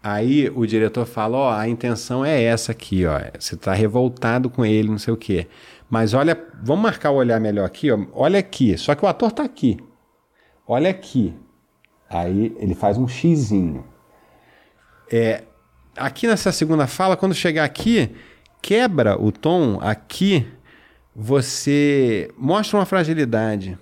Aí o diretor fala, ó, a intenção é essa aqui, ó. Você tá revoltado com ele, não sei o quê. Mas olha, vamos marcar o olhar melhor aqui, ó. Olha aqui. Só que o ator tá aqui. Olha aqui. Aí ele faz um xizinho. É, aqui nessa segunda fala, quando chegar aqui, quebra o tom aqui, você mostra uma fragilidade.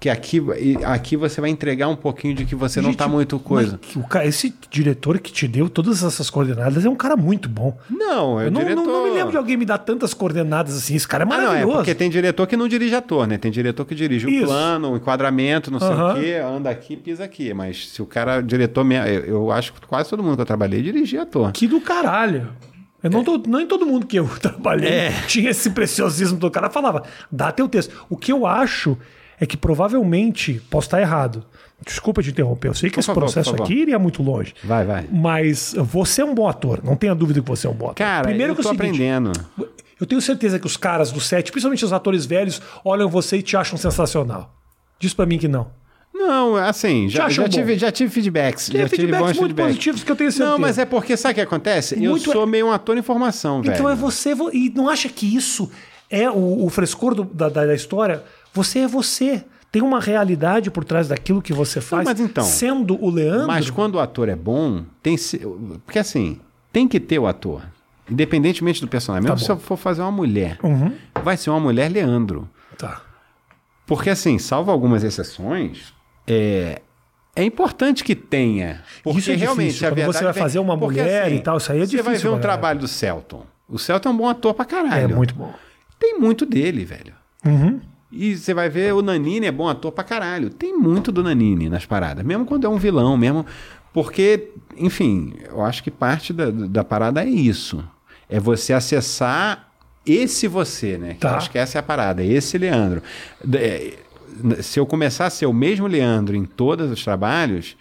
Que aqui, aqui você vai entregar um pouquinho de que você não
Gente,
tá muito coisa.
o cara, esse diretor que te deu todas essas coordenadas é um cara muito bom.
Não, é
Eu
o
não,
diretor.
não, não me lembro de alguém me dar tantas coordenadas assim. Esse cara é
Ah, não, é
maravilhoso.
porque tem diretor que não dirige ator, né? Tem diretor que dirige o
Isso.
plano, o enquadramento, não sei o quê, anda aqui, pisa aqui. Mas se o cara, diretor mesmo, eu, eu acho que quase todo mundo que eu trabalhei dirigia ator.
Que do caralho. Eu não tô, nem todo mundo que eu trabalhei
É.
tinha esse preciosismo do cara. Falava, dá teu texto. O que eu acho é que provavelmente, posso estar errado. Desculpa te interromper, eu sei que
Por
esse
favor,
processo aqui iria muito longe.
Vai, vai.
Mas você é um bom ator, não tenha dúvida que você é um bom ator.
Cara,
Primeiro
eu
que é
tô
o seguinte,
aprendendo.
Eu tenho certeza que os caras do set, principalmente os atores velhos, olham você e te acham sensacional. Diz pra mim que não.
Não, assim, já, já, tive, já tive feedbacks.
Tem
já tive
feedbacks
bons
muito
feedbacks.
positivos que eu tenho certeza.
Não, mas é porque, sabe o que acontece?
Muito
eu sou
é-
meio um ator em formação, velho.
Então é você. vo- E não acha que isso é o, o frescor do- da- da história? Você é você. Tem uma realidade por trás daquilo que você faz.
mas então-
Sendo o Leandro.
Mas quando o ator é bom, tem se... porque assim, tem que ter o ator. Independentemente do personagem. Mesmo
Tá
se
bom.
eu for fazer uma mulher,
Uhum.
vai ser uma mulher Leandro.
Tá.
Porque assim, salvo algumas exceções, é, é importante que tenha. Porque
Isso é
realmente
difícil,
a
quando você vai fazer uma
porque, assim,
mulher e tal, isso aí é
Você vai
difícil,
ver um
cara.
trabalho do Celton. O Celton é um bom ator pra
É
caralho.
muito bom.
Tem muito dele, velho.
Uhum.
E você vai ver o Nanini é bom ator pra caralho. Tem muito do Nanini nas paradas. Mesmo quando é um vilão, mesmo. Porque, enfim, eu acho que parte da, da parada é isso. É você acessar esse você, né? Que
Tá.
Acho que essa é a parada, esse Leandro. É, Se eu começar a ser o mesmo Leandro em todos os trabalhos,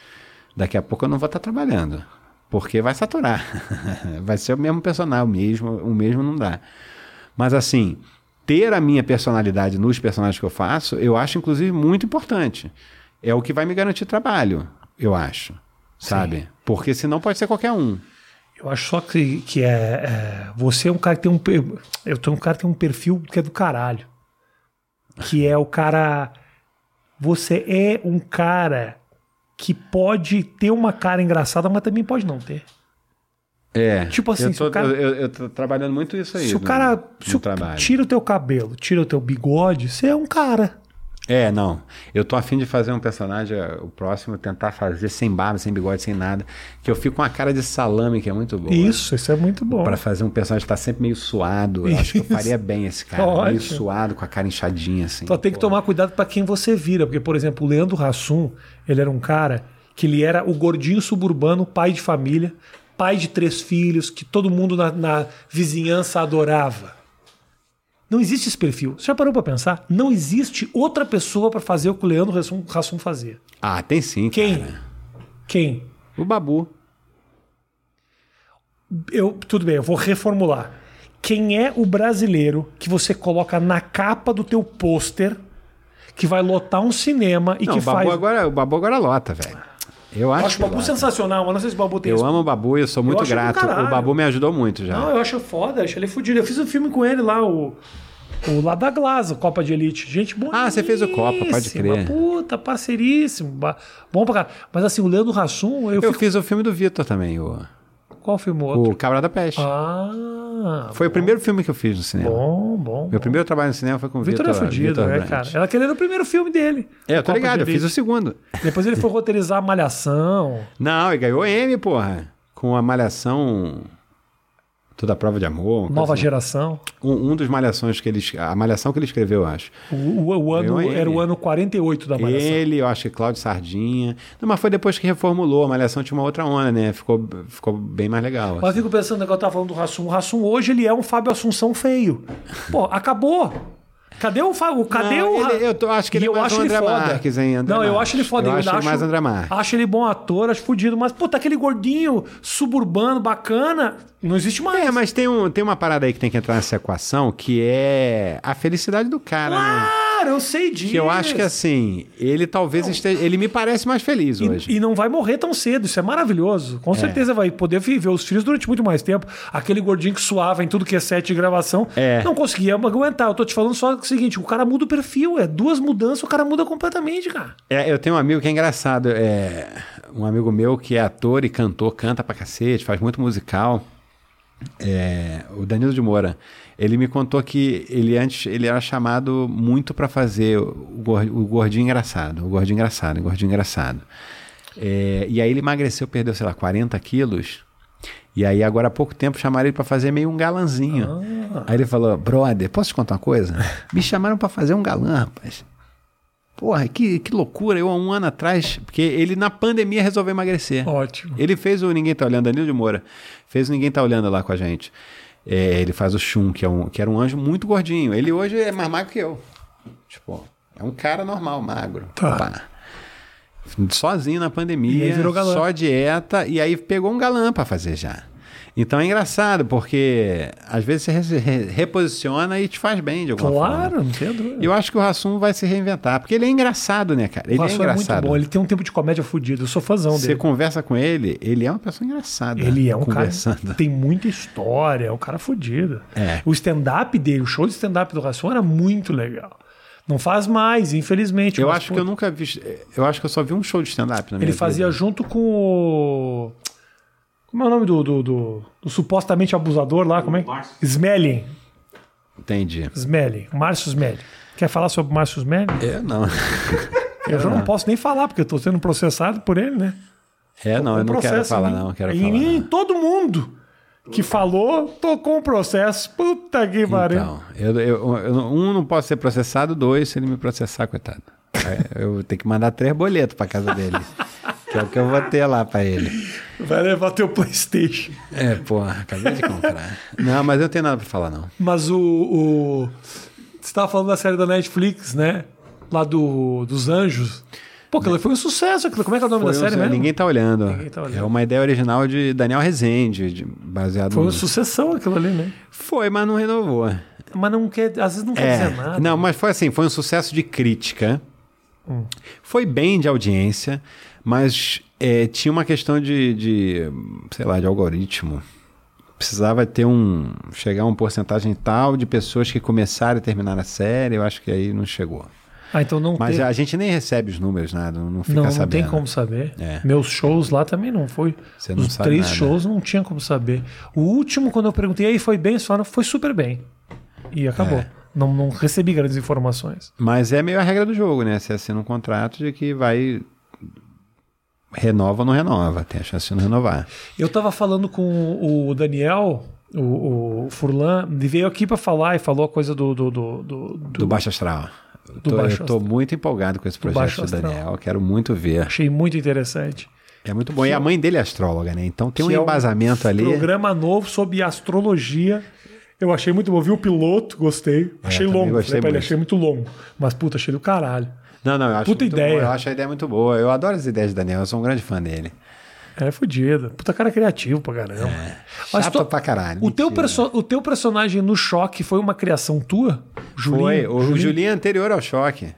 daqui a pouco eu não vou estar trabalhando. Porque vai saturar. vai ser o mesmo personagem, o mesmo, o mesmo não dá. Mas assim, ter a minha personalidade nos personagens que eu faço, eu acho inclusive muito importante. É o que vai me garantir trabalho, eu acho. Sabe? Porque senão pode ser qualquer um.
Eu acho só que, que é, é, Você é um cara que tem um. Eu tenho um cara que tem um perfil que é do caralho. Que é o cara. Você é um cara que pode ter uma cara engraçada, mas também pode não ter.
É.
Tipo assim,
eu tô,
o cara-
eu, eu tô trabalhando muito isso aí.
se o
no-
cara
no
se o-
trabalho.
tira o teu cabelo, tira o teu bigode, você é um cara.
É, não. Eu tô afim de fazer um personagem, o próximo, tentar fazer sem barba, sem bigode, sem nada. Que eu fico com a cara de salame, que é muito boa.
Isso, isso é muito bom.
Pra fazer um personagem que tá sempre meio suado. Eu acho que eu faria bem esse cara. Meio suado, com a cara inchadinha, assim.
Só tem que tomar cuidado para quem você vira, porque, por exemplo, o Leandro Hassum, ele era um cara que ele era o gordinho suburbano, pai de família, pai de três filhos, que todo mundo na, na vizinhança adorava. Não existe esse perfil. Você já parou para pensar? Não existe outra pessoa para fazer o que o Leandro Hassum fazia.
Ah, tem sim,
Quem?
cara.
Quem?
O Babu.
Eu, tudo bem, eu vou reformular. Quem é o brasileiro que você coloca na capa do teu pôster que vai lotar um cinema e
Não,
que
o Babu,
faz
agora, o Babu agora lota, velho. Eu acho,
Eu acho o Babu sensacional, mas não sei se o Babu tem
Eu
isso.
amo o Babu e eu sou muito
do
grato. O Babu me ajudou muito já.
Não, eu acho foda, acho ele fudido. Eu fiz um filme com ele lá, o. O lá da Glaza, Copa de Elite. Gente boa.
Ah, você fez o Copa, pode crer.
Puta, parceiríssimo. Bom pra caralho. Mas assim, o Leandro Hassum, eu,
eu
fico...
fiz o filme do Vitor também, o,
Qual filme o outro?
o Cabra da Peste.
Ah.
Foi o primeiro filme que eu fiz no cinema.
Bom, bom.
Meu primeiro trabalho no cinema foi com o
Vitor
Vitor
é fudido, né, cara? Ela aquele era o primeiro filme dele.
É, eu tô
Copa
ligado, eu fiz o segundo.
Depois ele foi roteirizar a Malhação.
Não, e ganhou M, porra. Com a Malhação. Toda a prova de amor.
Nova
assim.
geração.
Um, um dos Malhações que ele. A Malhação que ele escreveu, eu acho.
O, o- o ano, era o ano 48 da Malhação.
Ele, eu acho que Cláudio Sardinha. Não, mas foi depois que reformulou. A Malhação tinha uma outra onda, né? Ficou, ficou bem mais legal.
Mas eu fico pensando que eu tava falando do Rassum. O Rassum hoje ele é um Fábio Assunção feio. Pô, acabou. Cadê o Fábio? Cadê
Não,
o.
ele- eu tô- acho que
E
ele é
eu
mais
acho
um André. Marques, André
Não, eu acho ele foda.
Eu acho ele mais André Marques.
Acho ele bom ator, acho fudido. Mas, puta, aquele gordinho suburbano, bacana, não existe mais.
É, mas tem, um, tem uma parada aí que tem que entrar nessa equação, que é a felicidade do cara, né?
Claro, eu sei disso.
Que eu acho que assim, ele talvez esteja. Ele me parece mais feliz hoje.
E, e não vai morrer tão cedo, isso é maravilhoso. Com certeza vai poder viver os filhos durante muito mais tempo. Aquele gordinho que suava em tudo que é set de gravação,
É.
não conseguia aguentar. Eu tô te falando só o seguinte: o cara muda o perfil, é duas mudanças, o cara muda completamente, cara.
É, eu tenho um amigo que é engraçado. É, um amigo meu que é ator e cantor, canta pra cacete, faz muito musical. É, o Danilo de Moura. Ele me contou que ele antes ele era chamado muito pra fazer o, gor- o gordinho engraçado, o gordinho engraçado, o gordinho engraçado. É, e aí ele emagreceu, perdeu, sei lá, 40 quilos. E aí agora há pouco tempo chamaram ele pra fazer meio um galanzinho. Aí ele falou, brother, posso te contar uma coisa? Me chamaram pra fazer um galã, rapaz. Porra, que, que loucura. Eu há um ano atrás, porque ele na pandemia resolveu emagrecer.
Ótimo.
Ele fez o Ninguém Tá Olhando, Danilo de Moura, fez o Ninguém Tá Olhando lá com a gente. É, ele faz o Shun, que, é um, que era um anjo muito gordinho. Ele hoje é mais magro que eu. Tipo, é um cara normal, magro.
Tá.
Pá. Sozinho na pandemia, só dieta, e aí pegou um galã pra fazer já. Então é engraçado, porque às vezes você re- re- reposiciona e te faz bem de alguma forma.
Claro, não tem dúvida.
Eu acho que o Rassum vai se reinventar, porque ele é engraçado, né, cara? Ele
o
é
Vassoura é muito
engraçado.
bom, ele tem um tempo de comédia fudido. Eu sou fãzão
Você
dele.
conversa com ele, ele é uma pessoa engraçada.
Ele é um cara tem muita história, é um cara fudido.
É.
O stand-up dele, o show de stand-up do Ração era muito legal. Não faz mais, infelizmente.
Eu acho
pô,
que eu nunca vi. Eu acho que eu só vi um show de stand-up na minha
Ele fazia
vida.
junto com o. Como é o nome do, do, do- do supostamente abusador lá? Como é?
Márcio.
Smelling.
Entendi.
Smelling. Márcio Smelling. Quer falar sobre o Márcio Smelling?
É, não.
Eu já não posso nem falar, porque eu tô sendo processado por ele, né?
É, não, eu não quero falar, não. Quero
em
falar.
mim,
não.
todo mundo que falou tocou um processo. Puta que pariu.
Então, eu, eu- eu- um não posso ser processado, dois, se ele me processar, coitado. Eu vou ter que mandar três boletos pra casa dele. que é o que eu vou ter lá pra ele.
Vai levar teu Playstation.
É, porra, acabei de comprar. Não, mas eu não tenho nada pra falar, não.
Mas o. o... Você tava falando da série da Netflix, né? Lá do, dos Anjos. Pô, aquilo foi um sucesso. Aquilo. Como é que é o nome
Foi
da
um-
série mesmo?
ninguém tá olhando.
Ninguém tá olhando.
É uma ideia original de Daniel Rezende, de- baseado
Foi
no...
uma sucessão aquilo ali, né?
Foi, mas não renovou.
Mas não quer, às vezes não quer
É,
dizer nada.
não, mas foi assim, foi um sucesso de crítica. Foi bem de audiência, mas é, tinha uma questão de, de, sei lá, de algoritmo. Precisava ter um, chegar a uma porcentagem tal de pessoas que começaram e terminaram a série, eu acho que aí não chegou.
Ah, então não
Mas a gente nem recebe os números, nada, não fica
Não, não
sabendo.
tem como saber.
É.
Meus shows lá também não foi.
Você não
Os
sabe
três
nada.
shows não tinha como saber. O último, quando eu perguntei, aí foi bem? Falaram, foi super bem. E acabou.
É.
Não, não recebi grandes informações.
Mas é meio a regra do jogo, né? Você assina um contrato de que vai. Renova ou não renova, tem a chance de não renovar.
Eu tava falando com o Daniel, o, o Furlan, ele veio aqui pra falar e falou a coisa do. do, do, do- do-
Do Baixo Astral. Eu
Do
tô,
Baixo
eu
Astral.
muito empolgado com esse projeto do
Astral.
Daniel. Quero muito ver.
Achei muito interessante.
É muito bom. E a mãe dele é astróloga, né? Então tem um
Que é
embasamento ali.
Programa novo sobre astrologia. Eu achei muito bom. Vi o piloto, gostei. Achei
É, também
longo.
gostei
falei pra ele,
muito.
achei muito longo. Mas, puta, achei do caralho.
Não, não, eu acho
Puta ideia.
Eu acho a ideia muito boa. Eu adoro as ideias do Daniel. Eu sou um grande fã dele.
É fodido. Puta cara criativo pra caramba. Mas
Chato
to-
pra caralho.
O teu, perso- o teu personagem no choque foi uma criação tua? Julinho?
Foi. O Julinho. é anterior ao choque.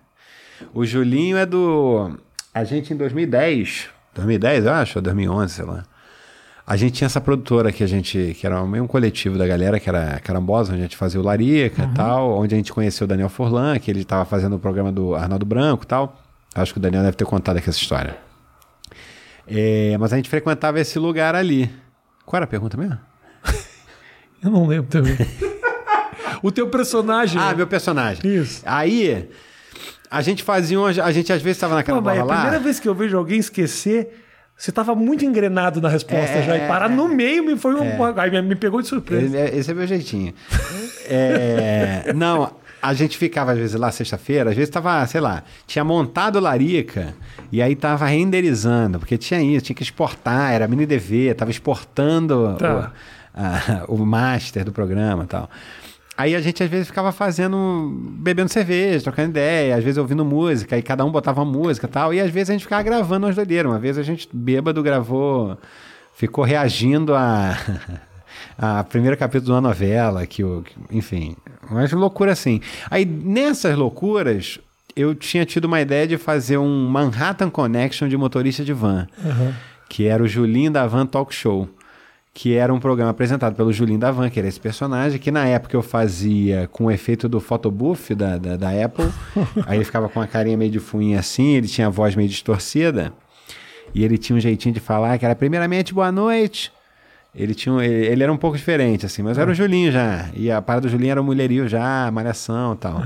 O Julinho é do. A gente em 2010. 2010, eu acho, ou 2011, sei lá. A gente tinha essa produtora que a gente. que era meio um coletivo da galera, que era Carambosa, onde a gente fazia o Larica e tal, onde a gente conheceu o Daniel Forlan, que ele estava fazendo o programa do Arnaldo Branco e tal. Acho que o Daniel deve ter contado aqui essa história. É, mas a gente frequentava esse lugar ali. Qual era a pergunta mesmo?
Eu não lembro também. o teu personagem.
Ah, meu personagem.
Isso.
Aí, a gente fazia. uma- A gente às vezes estava
Pô,
naquela
mas é a
lá.
primeira vez que eu vejo alguém esquecer, você tava muito engrenado na resposta
É,
já. E parar no meio me foi um. Aí me- pegou de surpresa.
Esse é, é meu jeitinho. É, não, a gente ficava às vezes lá sexta-feira, às vezes tava, sei lá, tinha montado Larica e aí tava renderizando, porque tinha isso, tinha que exportar, era mini DV, tava exportando
Tá.
o, a- o master do programa e tal. Aí a gente às vezes ficava fazendo, bebendo cerveja, trocando ideia, às vezes ouvindo música, e cada um botava uma música e tal, e às vezes a gente ficava gravando umas doideiras. Uma vez a gente, bêbado, gravou, ficou reagindo a, a primeiro capítulo de uma novela, que, o, enfim, umas loucuras assim. Aí nessas loucuras, eu tinha tido uma ideia de fazer um Manhattan Connection de motorista de van,
Aham.
que era o Julinho da Van Talk Show, que era um programa apresentado pelo Julinho da Van, que era esse personagem, que na época eu fazia com o efeito do photobooth da, da, da Apple, aí ele ficava com a carinha meio de fuinha assim, ele tinha a voz meio distorcida, e ele tinha um jeitinho de falar que era primeiramente boa noite, ele tinha um- ele, ele era um pouco diferente, assim, mas era o Julinho já. E a parada do Julinho era o mulherio já, malhação e tal.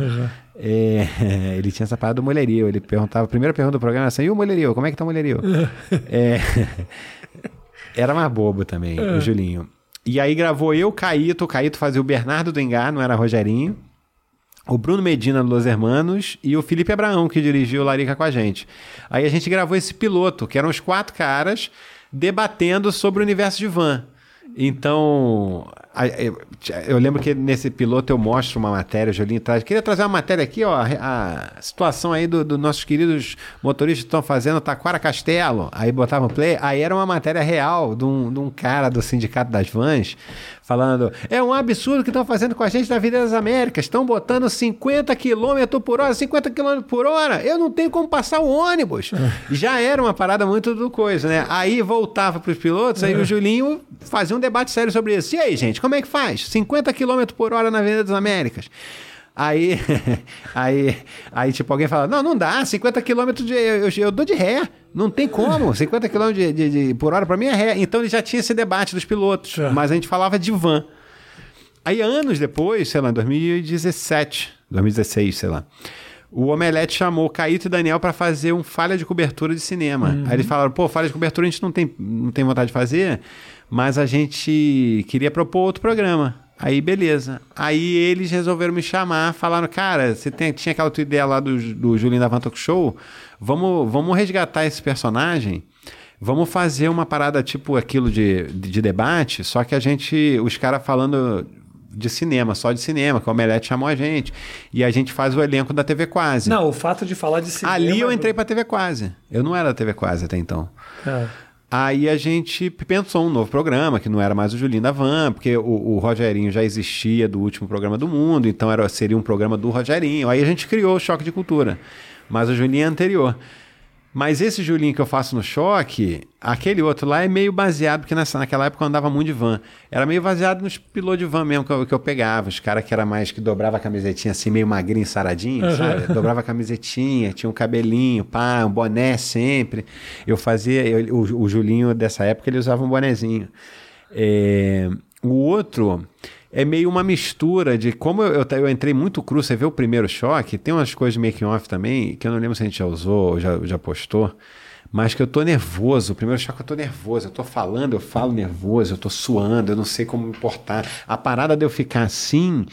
É, ele tinha essa parada do mulherio. Ele perguntava, a primeira pergunta do programa era assim: e o mulherio? Como é que tá o mulherio? É, era mais bobo também, o Julinho. E aí gravou eu, Caíto. O Caíto fazia o Bernardo do Engar, não era Rogerinho. O Bruno Medina do Los Hermanos e o Felipe Abraão, que dirigiu o Larica com a gente. Aí a gente gravou esse piloto, que eram os quatro caras debatendo sobre o universo de van. Então, eu, lembro que nesse piloto eu mostro uma matéria, o Julinho traz. Queria trazer uma matéria aqui, ó, a, situação aí dos do nossos queridos motoristas que estão fazendo Taquara Castelo. Aí botava o play, aí era uma matéria real de um, de um cara do Sindicato das Vans falando: é um absurdo que estão fazendo com a gente da Vida das Américas. Estão botando 50 km por hora, 50 km por hora. Eu não tenho como passar o ônibus. Já era uma parada muito do coisa, né? Aí voltava para os pilotos, aí o Julinho fazia um debate sério sobre isso. E aí, gente, como é que faz? 50 km por hora na Avenida das Américas. Aí, aí, aí, tipo, alguém fala: Não, não dá, 50 km de. Eu, eu dou de ré. Não tem como. 50 km de, de- de- por hora para mim é ré. Então ele já tinha esse debate dos pilotos.
É.
Mas a gente falava de van. Aí, anos depois, sei lá, em 2017, 2016, sei lá. O Omelete chamou Caíto e Daniel para fazer um falha de cobertura de cinema. Aí eles falaram: pô, falha de cobertura a gente não tem, não tem vontade de fazer, mas a gente queria propor outro programa. Aí, beleza. Aí eles resolveram me chamar, falaram: cara, você tem- tinha aquela tua ideia lá do, do Julinho da Van Talk Show, vamos, vamos resgatar esse personagem. Vamos fazer uma parada tipo aquilo de, de, de debate, só que a gente, os caras falando de cinema, só de cinema, que o Omelete chamou a gente. E a gente faz o elenco da TV Quase.
Não, o fato de falar de cinema...
Ali eu entrei pra TV Quase. Eu não era da TV Quase até então.
É.
Aí a gente pensou um novo programa, que não era mais o Julinho da Van, porque o, o Rogerinho já existia do último programa do mundo, então era, seria um programa do Rogerinho. Aí a gente criou o Choque de Cultura. Mas o Julinho é anterior. Mas esse Julinho que eu faço no choque, aquele outro lá é meio baseado, porque nessa, naquela época eu andava muito de van. Era meio baseado nos pilotos de van mesmo que eu, que eu pegava. Os caras que era mais que dobrava a camisetinha assim, meio magrinho, saradinho, sabe? Dobrava a camisetinha, tinha um cabelinho, pá, um boné sempre. Eu fazia. eu- o, o Julinho dessa época ele usava um bonezinho. É, o outro é meio uma mistura de como eu, eu, eu entrei muito cru, você vê o primeiro choque, tem umas coisas de making off também, que eu não lembro se a gente já usou ou já, já postou, mas que eu tô nervoso. O primeiro choque eu tô nervoso, eu tô falando, eu falo nervoso, eu tô suando, eu não sei como me portar. A parada de eu ficar assim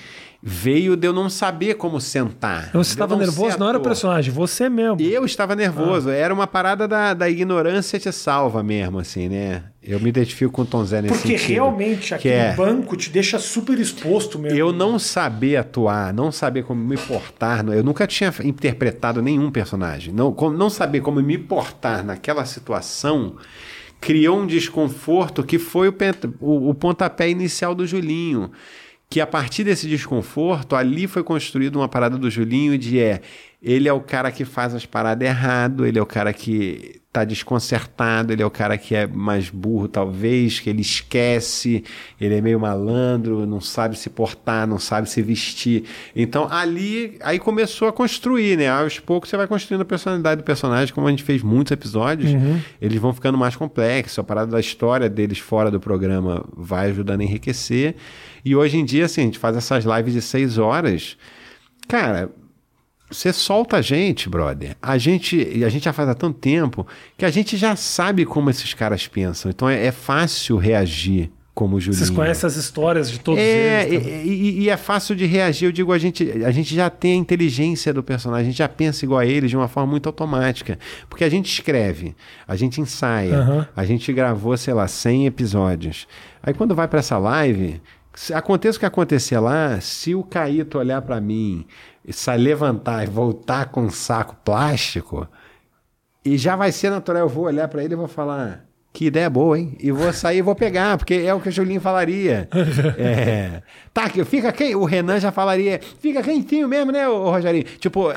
veio de eu não saber como sentar.
Você estava nervoso, não era o personagem, você mesmo.
Eu estava nervoso, era uma parada da, da ignorância te salva mesmo, assim, né? Eu me identifico com o Tom Zé nesse
Porque
sentido.
realmente aquele
é-
banco te deixa super exposto mesmo.
Eu não saber atuar, não saber como me portar, eu nunca tinha interpretado nenhum personagem. Não, não saber como me portar naquela situação criou um desconforto que foi o, o- o pontapé inicial do Julinho. Que a partir desse desconforto, ali foi construída uma parada do Julinho de é, ele é o cara que faz as paradas errado, ele é o cara que tá desconcertado, ele é o cara que é mais burro, talvez, que ele esquece, ele é meio malandro, não sabe se portar, não sabe se vestir. Então ali, aí começou a construir, né? Aos poucos você vai construindo a personalidade do personagem, como a gente fez muitos episódios, eles vão ficando mais complexos, a parada da história deles fora do programa vai ajudando a enriquecer. E hoje em dia, assim, a gente faz essas lives de seis horas. Cara, você solta a gente, brother. A gente, a gente já faz há tanto tempo que a gente já sabe como esses caras pensam. Então é, é fácil reagir como o Julinho.
Vocês conhecem as histórias de todos
É,
eles. também.
e, e- e é fácil de reagir. Eu digo, a gente, a gente já tem a inteligência do personagem, a gente já pensa igual a eles de uma forma muito automática. Porque a gente escreve, a gente ensaia,
Aham.
a gente gravou, sei lá, 100 episódios. Aí quando vai pra essa live, Se aconteça o que acontecer lá, se o Caíto olhar para mim, sai levantar e voltar com um saco plástico, e já vai ser natural, eu vou olhar para ele e vou falar, que ideia boa, hein? E vou sair e vou pegar, porque é o que o Julinho falaria. É. Tá, fica quem? O Renan já falaria, fica quentinho mesmo, né, o Rogerinho? Tipo,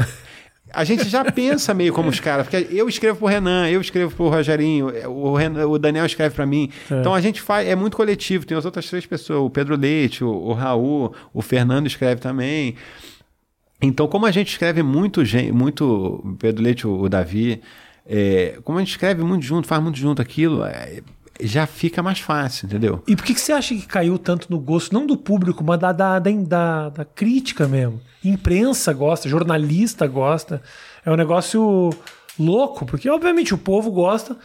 a gente já pensa meio como os caras, porque eu escrevo pro Renan, eu escrevo pro Rogerinho, o, Renan, o Daniel escreve para mim. É. Então a gente faz, é muito coletivo, tem as outras três pessoas, o Pedro Leite, o, o Raul, o Fernando escreve também. Então, como a gente escreve muito, muito Pedro Leite, o, o Davi, é, como a gente escreve muito junto, faz muito junto aquilo, é, já fica mais fácil, entendeu?
E por que, que você acha que caiu tanto no gosto, não do público, mas da, da, da, da crítica mesmo? Imprensa gosta, jornalista gosta. É um negócio louco, porque obviamente o povo gosta,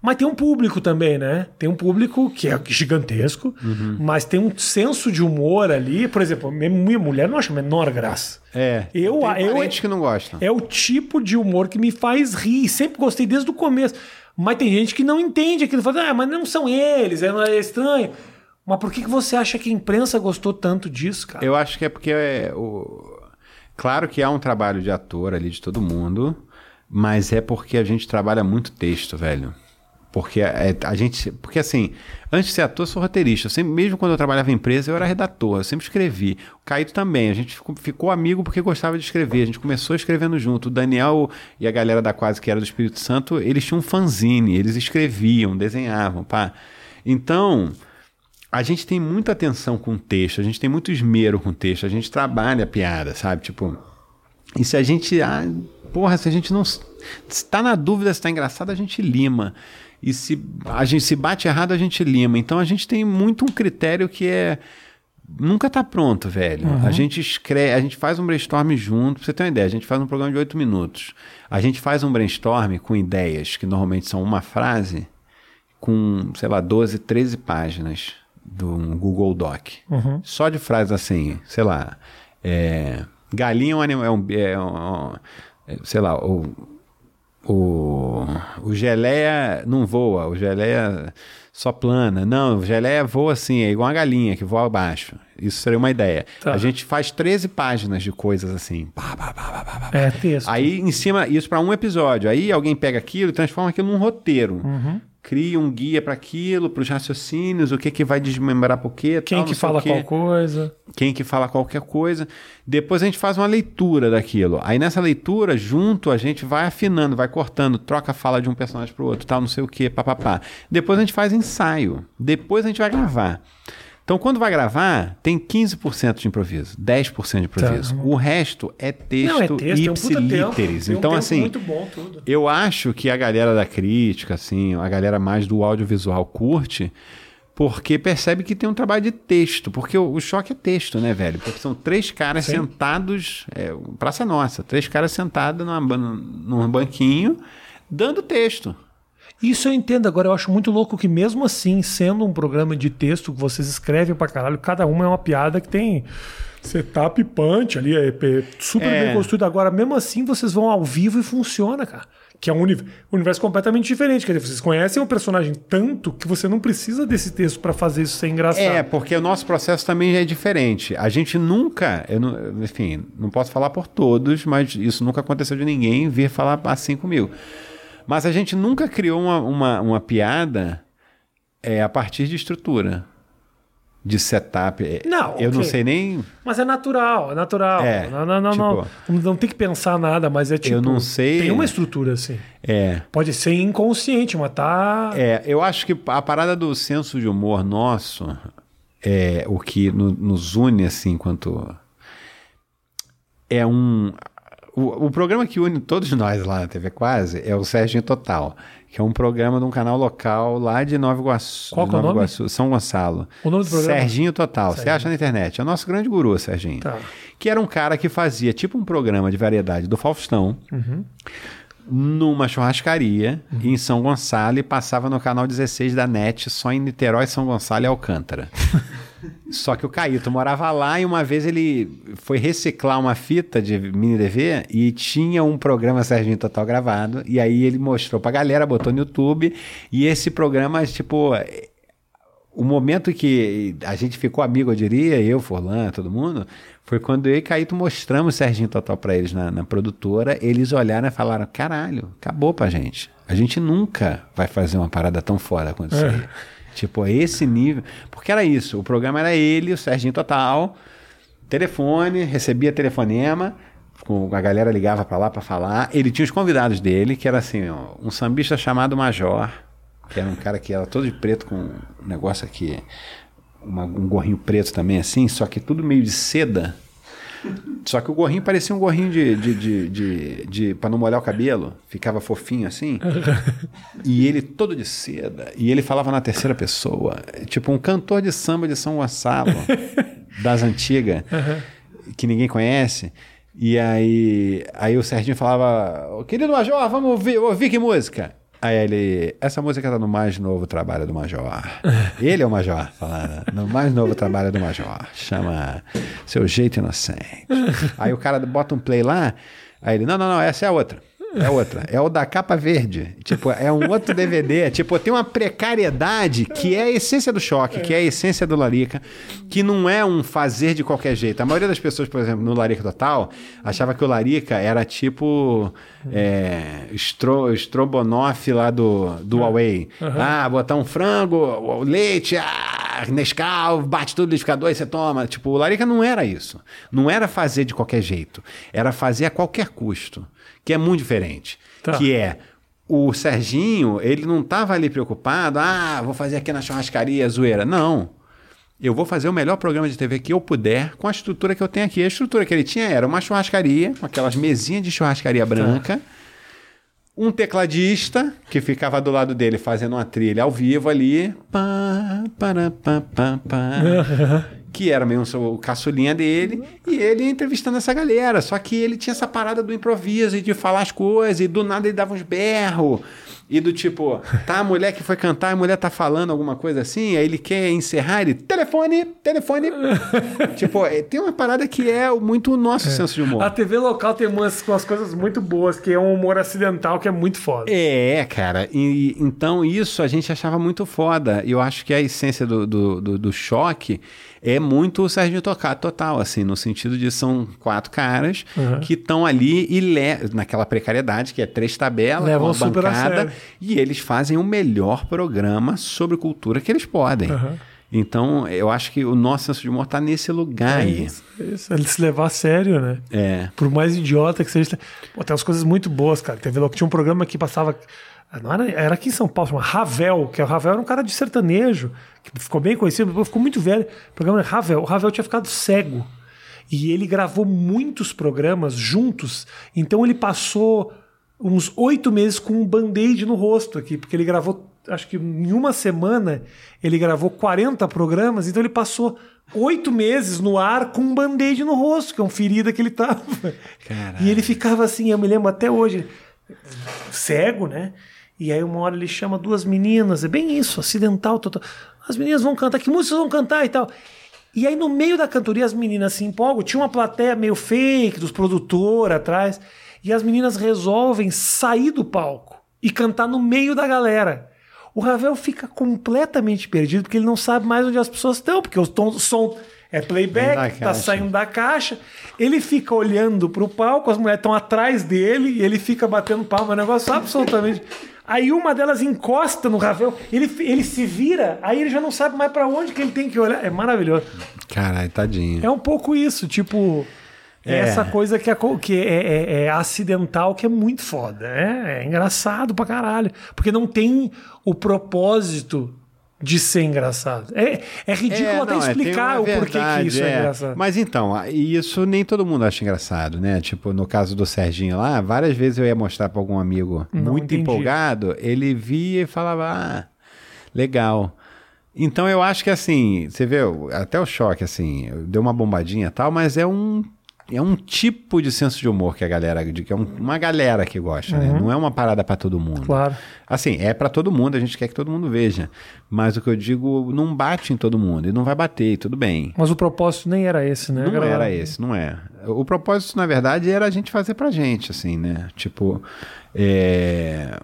mas tem um público também, né? Tem um público que é gigantesco, uhum. mas tem um senso de humor ali. Por exemplo, minha mulher não acha a menor graça.
É.
Eu,
tem
eu,
que não gostam.
É o tipo de humor que me faz rir. Sempre gostei desde o começo. Mas tem gente que não entende aquilo. Fala, ah, mas não são eles, é, é estranho. Mas por que, que você acha que a imprensa gostou tanto disso, cara?
Eu acho que é porque é, o... claro que há um trabalho de ator ali de todo mundo, mas é porque a gente trabalha muito texto, velho. Porque é, a gente. Porque assim, antes de ser ator, eu sou roteirista. Eu sempre, mesmo quando eu trabalhava em empresa, eu era redator, eu sempre escrevi. O Caíto também. A gente ficou, ficou, amigo porque gostava de escrever. A gente começou escrevendo junto. O Daniel e a galera da Quase que era do Espírito Santo, eles tinham um fanzine, eles escreviam, desenhavam, pá. Então, a gente tem muita atenção com o texto, a gente tem muito esmero com o texto, a gente trabalha a piada, sabe? Tipo. E se a gente. Ah, porra, se a gente não. Se tá na dúvida se tá engraçado, a gente lima e se a gente se bate errado, a gente lima. Então a gente tem muito um critério que é nunca tá pronto, velho. Uhum. A gente escreve, a gente faz um brainstorm junto, pra você ter uma ideia, a gente faz um programa de oito minutos. A gente faz um brainstorm com ideias que normalmente são uma frase com, sei lá, 12, 13 páginas do Google Doc. Uhum. Só de frases assim, sei lá, é, galinha é um animal, é um, é um, é, sei lá, o o, o geleia não voa, o geleia só plana. Não, o geleia voa assim, é igual a galinha que voa abaixo. Isso seria uma ideia. Tá. A gente faz 13 páginas de coisas assim.
é texto.
Aí em cima, isso para um episódio. Aí alguém pega aquilo e transforma aquilo num roteiro. Uhum cria um guia para aquilo, para os raciocínios, o que que vai desmembrar por quê,
quem
tal,
que fala qual coisa,
quem que fala qualquer coisa. Depois a gente faz uma leitura daquilo. Aí nessa leitura, junto a gente vai afinando, vai cortando, troca a fala de um personagem para o outro, tal, não sei o que, papapá. Depois a gente faz ensaio. Depois a gente vai gravar. Então, quando vai gravar, tem 15% de improviso, 10% de improviso. Tá. O resto é texto, Não, é texto ipsilíteres. É um então, um assim, muito bom tudo. eu acho que a galera da crítica, assim, a galera mais do audiovisual curte, porque percebe que tem um trabalho de texto. Porque o, o choque é texto, né, velho? Porque são três caras Sim. sentados, é, Praça Nossa, três caras sentados numa, num banquinho, dando texto.
Isso eu entendo. Agora, eu acho muito louco que, mesmo assim, sendo um programa de texto que vocês escrevem pra caralho, cada uma é uma piada que tem setup punch ali, é super é. bem construído. Agora, mesmo assim, vocês vão ao vivo e funciona, cara. Que é um universo completamente diferente. Quer dizer, vocês conhecem o personagem tanto que você não precisa desse texto para fazer isso ser engraçado.
É, porque o nosso processo também é diferente. A gente nunca, eu não, enfim, não posso falar por todos, mas isso nunca aconteceu de ninguém vir falar assim comigo. Mas a gente nunca criou uma, uma, uma piada é, a partir de estrutura. De setup. É,
não,
eu okay. não sei nem.
Mas é natural, é natural. É, não, não, não, tipo, não, não. tem que pensar nada, mas é tipo.
Eu não sei.
Tem uma estrutura assim.
É.
Pode ser inconsciente, mas tá.
É, eu acho que a parada do senso de humor nosso é o que no, nos une, assim, enquanto. É um. O, o, programa que une todos nós lá na TV Quase é o Serginho Total, que é um programa de um canal local lá de Nova Iguaçu.
Qual
é o
nome?
Iguaçu, São Gonçalo.
O nome do programa?
Serginho Total. Serginho. Você acha na internet. É o nosso grande guru, Serginho. Tá. Que era um cara que fazia tipo um programa de variedade do Faustão. Uhum numa churrascaria uhum. em São Gonçalo e passava no canal 16 da NET, só em Niterói, São Gonçalo e Alcântara. Só que o Caíto morava lá e uma vez ele foi reciclar uma fita de mini DV e tinha um programa Serginho Total gravado. E aí ele mostrou pra galera, botou no YouTube. E esse programa, tipo, o momento que a gente ficou amigo, eu diria, eu, Forlan, todo mundo, foi quando eu e Caíto mostramos Serginho Total para eles na, na, produtora. Eles olharam e falaram: caralho, acabou pra gente. A gente nunca vai fazer uma parada tão foda quanto isso aí. Tipo, a esse nível. Porque era isso: o programa era ele, o Serginho Total, telefone, recebia telefonema. A galera ligava para lá para falar. Ele tinha os convidados dele, que era assim: ó, um sambista chamado Major que era um cara que era todo de preto com um negócio aqui, uma, um gorrinho preto também assim, só que tudo meio de seda. Só que o gorrinho parecia um gorrinho de, de, de, de, de para não molhar o cabelo, ficava fofinho assim. e ele todo de seda, e ele falava na terceira pessoa, tipo um cantor de samba de São Gonçalo, das antigas, uhum. que ninguém conhece. E aí, aí o Serginho falava: Querido Major, vamos ouvir, ouvir que música? Aí ele, essa música tá no mais novo trabalho do Major. Ele é o Major, falando. No mais novo trabalho do Major. Chama Seu Jeito Inocente. Aí o cara bota um play lá, aí ele, não, não, não, essa é a outra. É outra. É o da capa verde. Tipo, é um outro DVD. Tipo, tem uma precariedade que é a essência do choque, que é a essência do Larica, que não é um fazer de qualquer jeito. A maioria das pessoas, por exemplo, no Larica Total, achava que o Larica era tipo é, estro, lá do, do Huawei. Uhum. Ah, botar um frango, leite, ah, Nescau, bate tudo no liquidificador e você toma. Tipo, o Larica não era isso. Não era fazer de qualquer jeito. Era fazer a qualquer custo que é muito diferente. Tá. Que é o Serginho, ele não estava ali preocupado, ah, vou fazer aqui na churrascaria zoeira. Não. Eu vou fazer o melhor programa de TV que eu puder com a estrutura que eu tenho aqui. A estrutura que ele tinha era uma churrascaria, com aquelas mesinhas de churrascaria tá. branca. Tá. Um tecladista que ficava do lado dele fazendo uma trilha ao vivo ali. Pá, para, pá, pá, pá. que era meio o caçulinha dele, e ele entrevistando essa galera. Só que ele tinha essa parada do improviso e de falar as coisas, e do nada ele dava uns berros. E do tipo, tá a mulher que foi cantar, a mulher tá falando alguma coisa assim, aí ele quer encerrar, ele, telefone, telefone. tipo, é, tem uma parada que é muito o nosso é. senso de humor.
A TV local tem umas, umas coisas muito boas, que é um humor acidental que é muito foda.
É, cara. E, então isso a gente achava muito foda. E eu acho que a essência do, do, do, do choque é muito o Sérgio Tocar total, assim, no sentido de são quatro caras uhum. que estão ali e naquela precariedade, que é três tabelas, Levam uma bancada, e eles fazem o melhor programa sobre cultura que eles podem. Uhum. Então, eu acho que o nosso senso de humor está nesse lugar é aí.
Isso, isso, ele se levar a sério, né?
É.
Por mais idiota que seja. Pô, tem umas coisas muito boas, cara. Teve tinha um programa que passava não era, era aqui em São Paulo, chama Ravel, que o Ravel era um cara de sertanejo, que ficou bem conhecido, ficou muito velho. O programa era Ravel. O Ravel tinha ficado cego. E ele gravou muitos programas juntos. Então ele passou uns oito meses com um band-aid no rosto aqui, porque ele gravou, acho que em uma semana, ele gravou 40 programas, então ele passou oito meses no ar com um band-aid no rosto, que é uma ferida que ele tava. Caralho. E ele ficava assim, eu me lembro até hoje, cego, né? E aí uma hora ele chama duas meninas, é bem isso, acidental. Total. As meninas vão cantar, que músicas vão cantar e tal. E aí no meio da cantoria as meninas se empolgam, tinha uma plateia meio fake dos produtores atrás, e as meninas resolvem sair do palco e cantar no meio da galera. O Ravel fica completamente perdido porque ele não sabe mais onde as pessoas estão, porque o som é playback, tá saindo da caixa. Ele fica olhando pro palco, as mulheres estão atrás dele e ele fica batendo palma, é um negócio absolutamente Aí uma delas encosta no Ravel, ele, ele se vira, aí ele já não sabe mais para onde que ele tem que olhar. É maravilhoso.
Caralho, tadinho.
É um pouco isso, tipo. É. Essa coisa que, é, que é, é, é, acidental, que é muito foda. É, é engraçado pra caralho. Porque não tem o propósito de ser engraçado. É, é ridículo é, até não, é, explicar o porquê que isso é. é. engraçado.
Mas então, isso nem todo mundo acha engraçado, né? Tipo, no caso do Serginho lá, várias vezes eu ia mostrar para algum amigo não muito entendi. empolgado, ele via e falava, ah, legal. Então eu acho que assim, você vê, até o choque, assim, deu uma bombadinha e tal, mas é um é um tipo de senso de humor que a galera, que é um, uma galera que gosta, né? uhum. né? Não é uma parada para todo mundo.
Claro.
Assim, é para todo mundo, a gente quer que todo mundo veja. Mas o que eu digo, não bate em todo mundo e não vai bater, e tudo bem.
Mas o propósito nem era esse, né?
Não era, era esse, não é. O propósito, na verdade, era a gente fazer pra gente, assim, né? Tipo, é...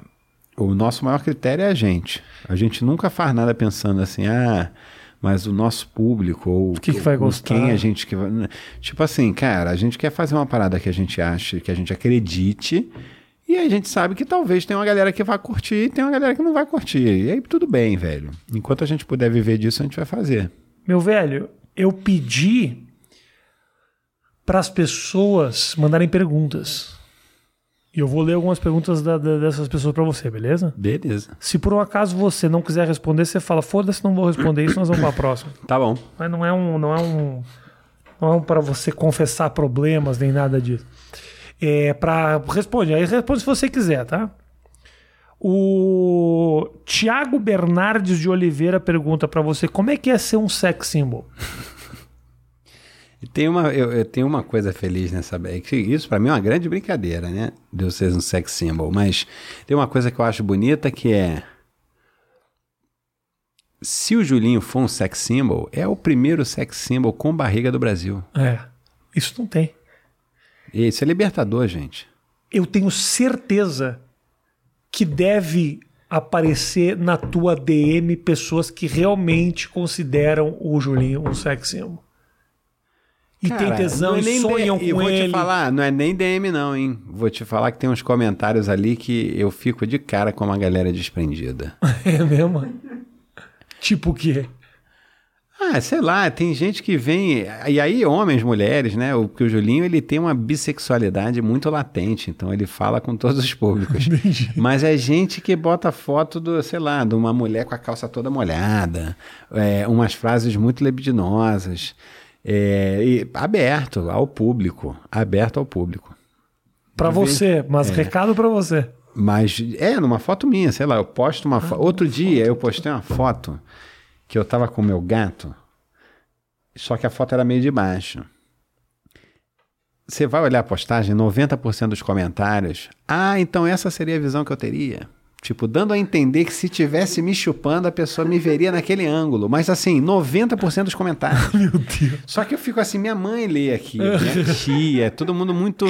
O nosso maior critério é a gente. A gente nunca faz nada pensando assim, ah, mas o nosso público ou
que que vai gostar?
quem a gente que vai... Tipo assim, cara, a gente quer fazer uma parada que a gente ache, que a gente acredite, e a gente sabe que talvez tenha uma galera que vai curtir e tem uma galera que não vai curtir. E aí tudo bem, velho. Enquanto a gente puder viver disso, a gente vai fazer.
Meu velho, eu pedi para as pessoas mandarem perguntas. E eu vou ler algumas perguntas da- da- dessas pessoas para você, beleza?
Beleza.
Se por um acaso você não quiser responder, você fala, foda-se, não vou responder isso, nós vamos para a próxima.
Tá bom.
Mas não é um, não é um, não é um para você confessar problemas nem nada disso. É para responde, aí responde se você quiser, tá? O Tiago Bernardes de Oliveira pergunta para você como é que é ser um sex symbol.
E tem uma, eu, eu tenho uma coisa feliz nessa. é que Isso pra mim é uma grande brincadeira, né? De ser um sex symbol. Mas tem uma coisa que eu acho bonita que é. Se o Julinho for um sex symbol, é o primeiro sex symbol com barriga do Brasil.
É, isso não tem.
E isso é libertador, gente.
Eu tenho certeza que deve aparecer na tua DM pessoas que realmente consideram o Julinho um sex symbol. E tem
Cara,
tesão
não é
e
nem
sonham
D- e
com
vou
ele.
te falar, não é nem DM não, hein? Vou te falar que tem uns comentários ali que eu fico de cara com uma galera desprendida.
É mesmo? Tipo o quê?
Ah, sei lá, tem gente que vem. E aí, homens, mulheres, né? O, porque o Julinho ele tem uma bissexualidade muito latente, então ele fala com todos os públicos. Mas é gente que bota foto do, sei lá, de uma mulher com a calça toda molhada, é, umas frases muito lebidinosas. É, aberto ao público. Aberto ao público. Vez-
você, mas
É.
recado pra você.
Mas é, numa foto minha, sei lá, eu posto uma foto. Outro dia eu postei uma foto que eu tava com o meu gato, só que a foto era meio de baixo. Você vai olhar a postagem, 90% dos comentários. Ah, então essa seria a visão que eu teria. Tipo, dando a entender que se tivesse me chupando, a pessoa me veria naquele ângulo. Mas assim, 90% dos comentários.
Meu Deus.
Só que eu fico assim, minha mãe lê aqui, minha tia, todo mundo muito.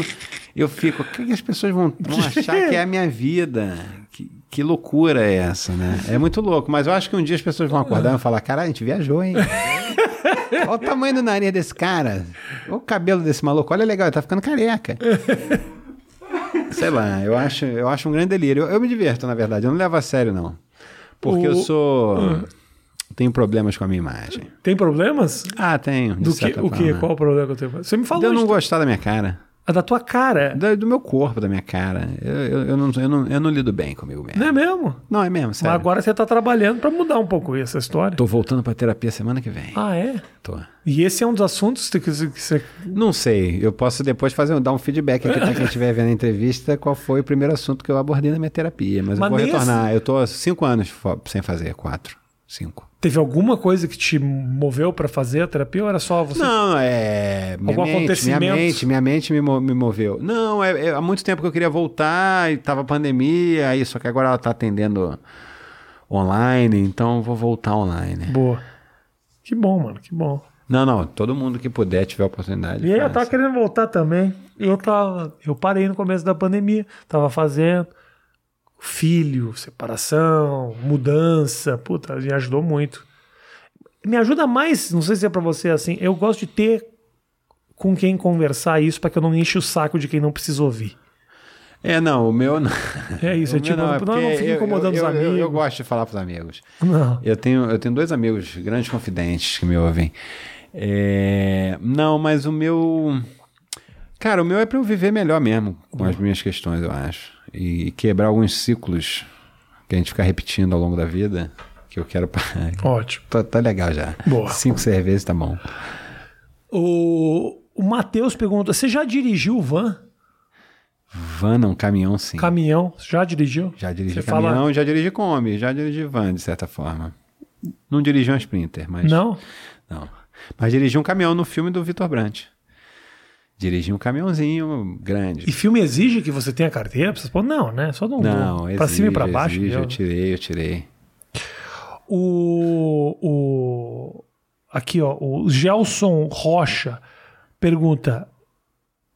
Eu fico, o que, que as pessoas vão, vão achar que é a minha vida? Que, que loucura é essa, né? É muito louco, mas eu acho que um dia as pessoas vão acordar e vão falar: caralho, a gente viajou, hein? Olha o tamanho do nariz desse cara. Olha o cabelo desse maluco. Olha legal, ele tá ficando careca. Sei lá, eu acho, eu acho um grande delírio. Eu, eu me diverto, na verdade. Eu não levo a sério, não. Porque eu
O-
sou. Tenho problemas com a minha imagem.
Tem problemas?
Ah, tenho.
Do que, o que?
forma.
Qual o problema que eu tenho? Você me falou
De eu não gostar da minha cara.
Ah, da tua cara.
Do, do meu corpo, da minha cara. Eu, eu, eu não, eu, não, eu não lido bem comigo mesmo.
Não é mesmo?
Não, é mesmo,
Mas
sério.
agora você tá trabalhando pra mudar um pouco essa história.
Tô voltando pra terapia semana que vem.
Ah, é?
Tô.
E esse é um dos assuntos que você.
Não sei, eu posso depois fazer, dar um feedback aqui pra quem estiver vendo a entrevista, qual foi o primeiro assunto que eu abordei na minha terapia. Mas,
Mas
eu vou
nem
retornar. Eu tô há cinco anos sem fazer, quatro, cinco.
Teve alguma coisa que te moveu pra fazer a terapia ou era só você?
Não, é. Minha
Algum
mente, minha mente, minha mente me, me moveu. Não, é, é- há muito tempo que eu queria voltar e tava pandemia, aí, só que agora ela tá atendendo online, então eu vou voltar online.
Boa. Que bom, mano, que bom.
Não, não, todo mundo que puder, tiver oportunidade.
E aí eu tava querendo voltar também. Eu tava. Eu parei no começo da pandemia. Tava fazendo. Filho, separação, mudança. Puta, me ajudou muito. Me ajuda mais, não sei se é pra você assim. Eu gosto de ter com quem conversar isso pra que eu não enche o saco de quem não precisa ouvir.
É, não, o meu não.
É isso,
O
é
meu
tipo, não, não,
porque
fica
eu-
incomodando
eu,
os
eu- eu-
amigos.
Eu, gosto de falar pros amigos.
Não.
Eu tenho, eu tenho dois amigos, grandes confidentes, que me ouvem. É, não, mas o meu. Cara, o meu é pra eu viver melhor mesmo com as minhas questões, eu acho. E quebrar alguns ciclos que a gente fica repetindo ao longo da vida, que eu quero.
Ótimo.
Tá, tá legal já.
Boa.
Cinco cervejas tá bom.
O, o Matheus pergunta: você já dirigiu van?
Van não, caminhão sim.
Caminhão? Já dirigiu?
Já dirigi
Você
caminhão,
fala-
já dirigi Kombi, já dirigi van, de certa forma. Não dirigi um Sprinter, mas.
Não?
Não. Mas dirigi um caminhão no filme do Vitor Brandt. Dirigi um caminhãozinho grande.
E filme exige que você tenha carteira? Você pode, não, né? Só não
Não, exige,
Pra cima e pra baixo.
exige, eu tirei, eu tirei.
O, o. Aqui, ó. O Gelson Rocha pergunta: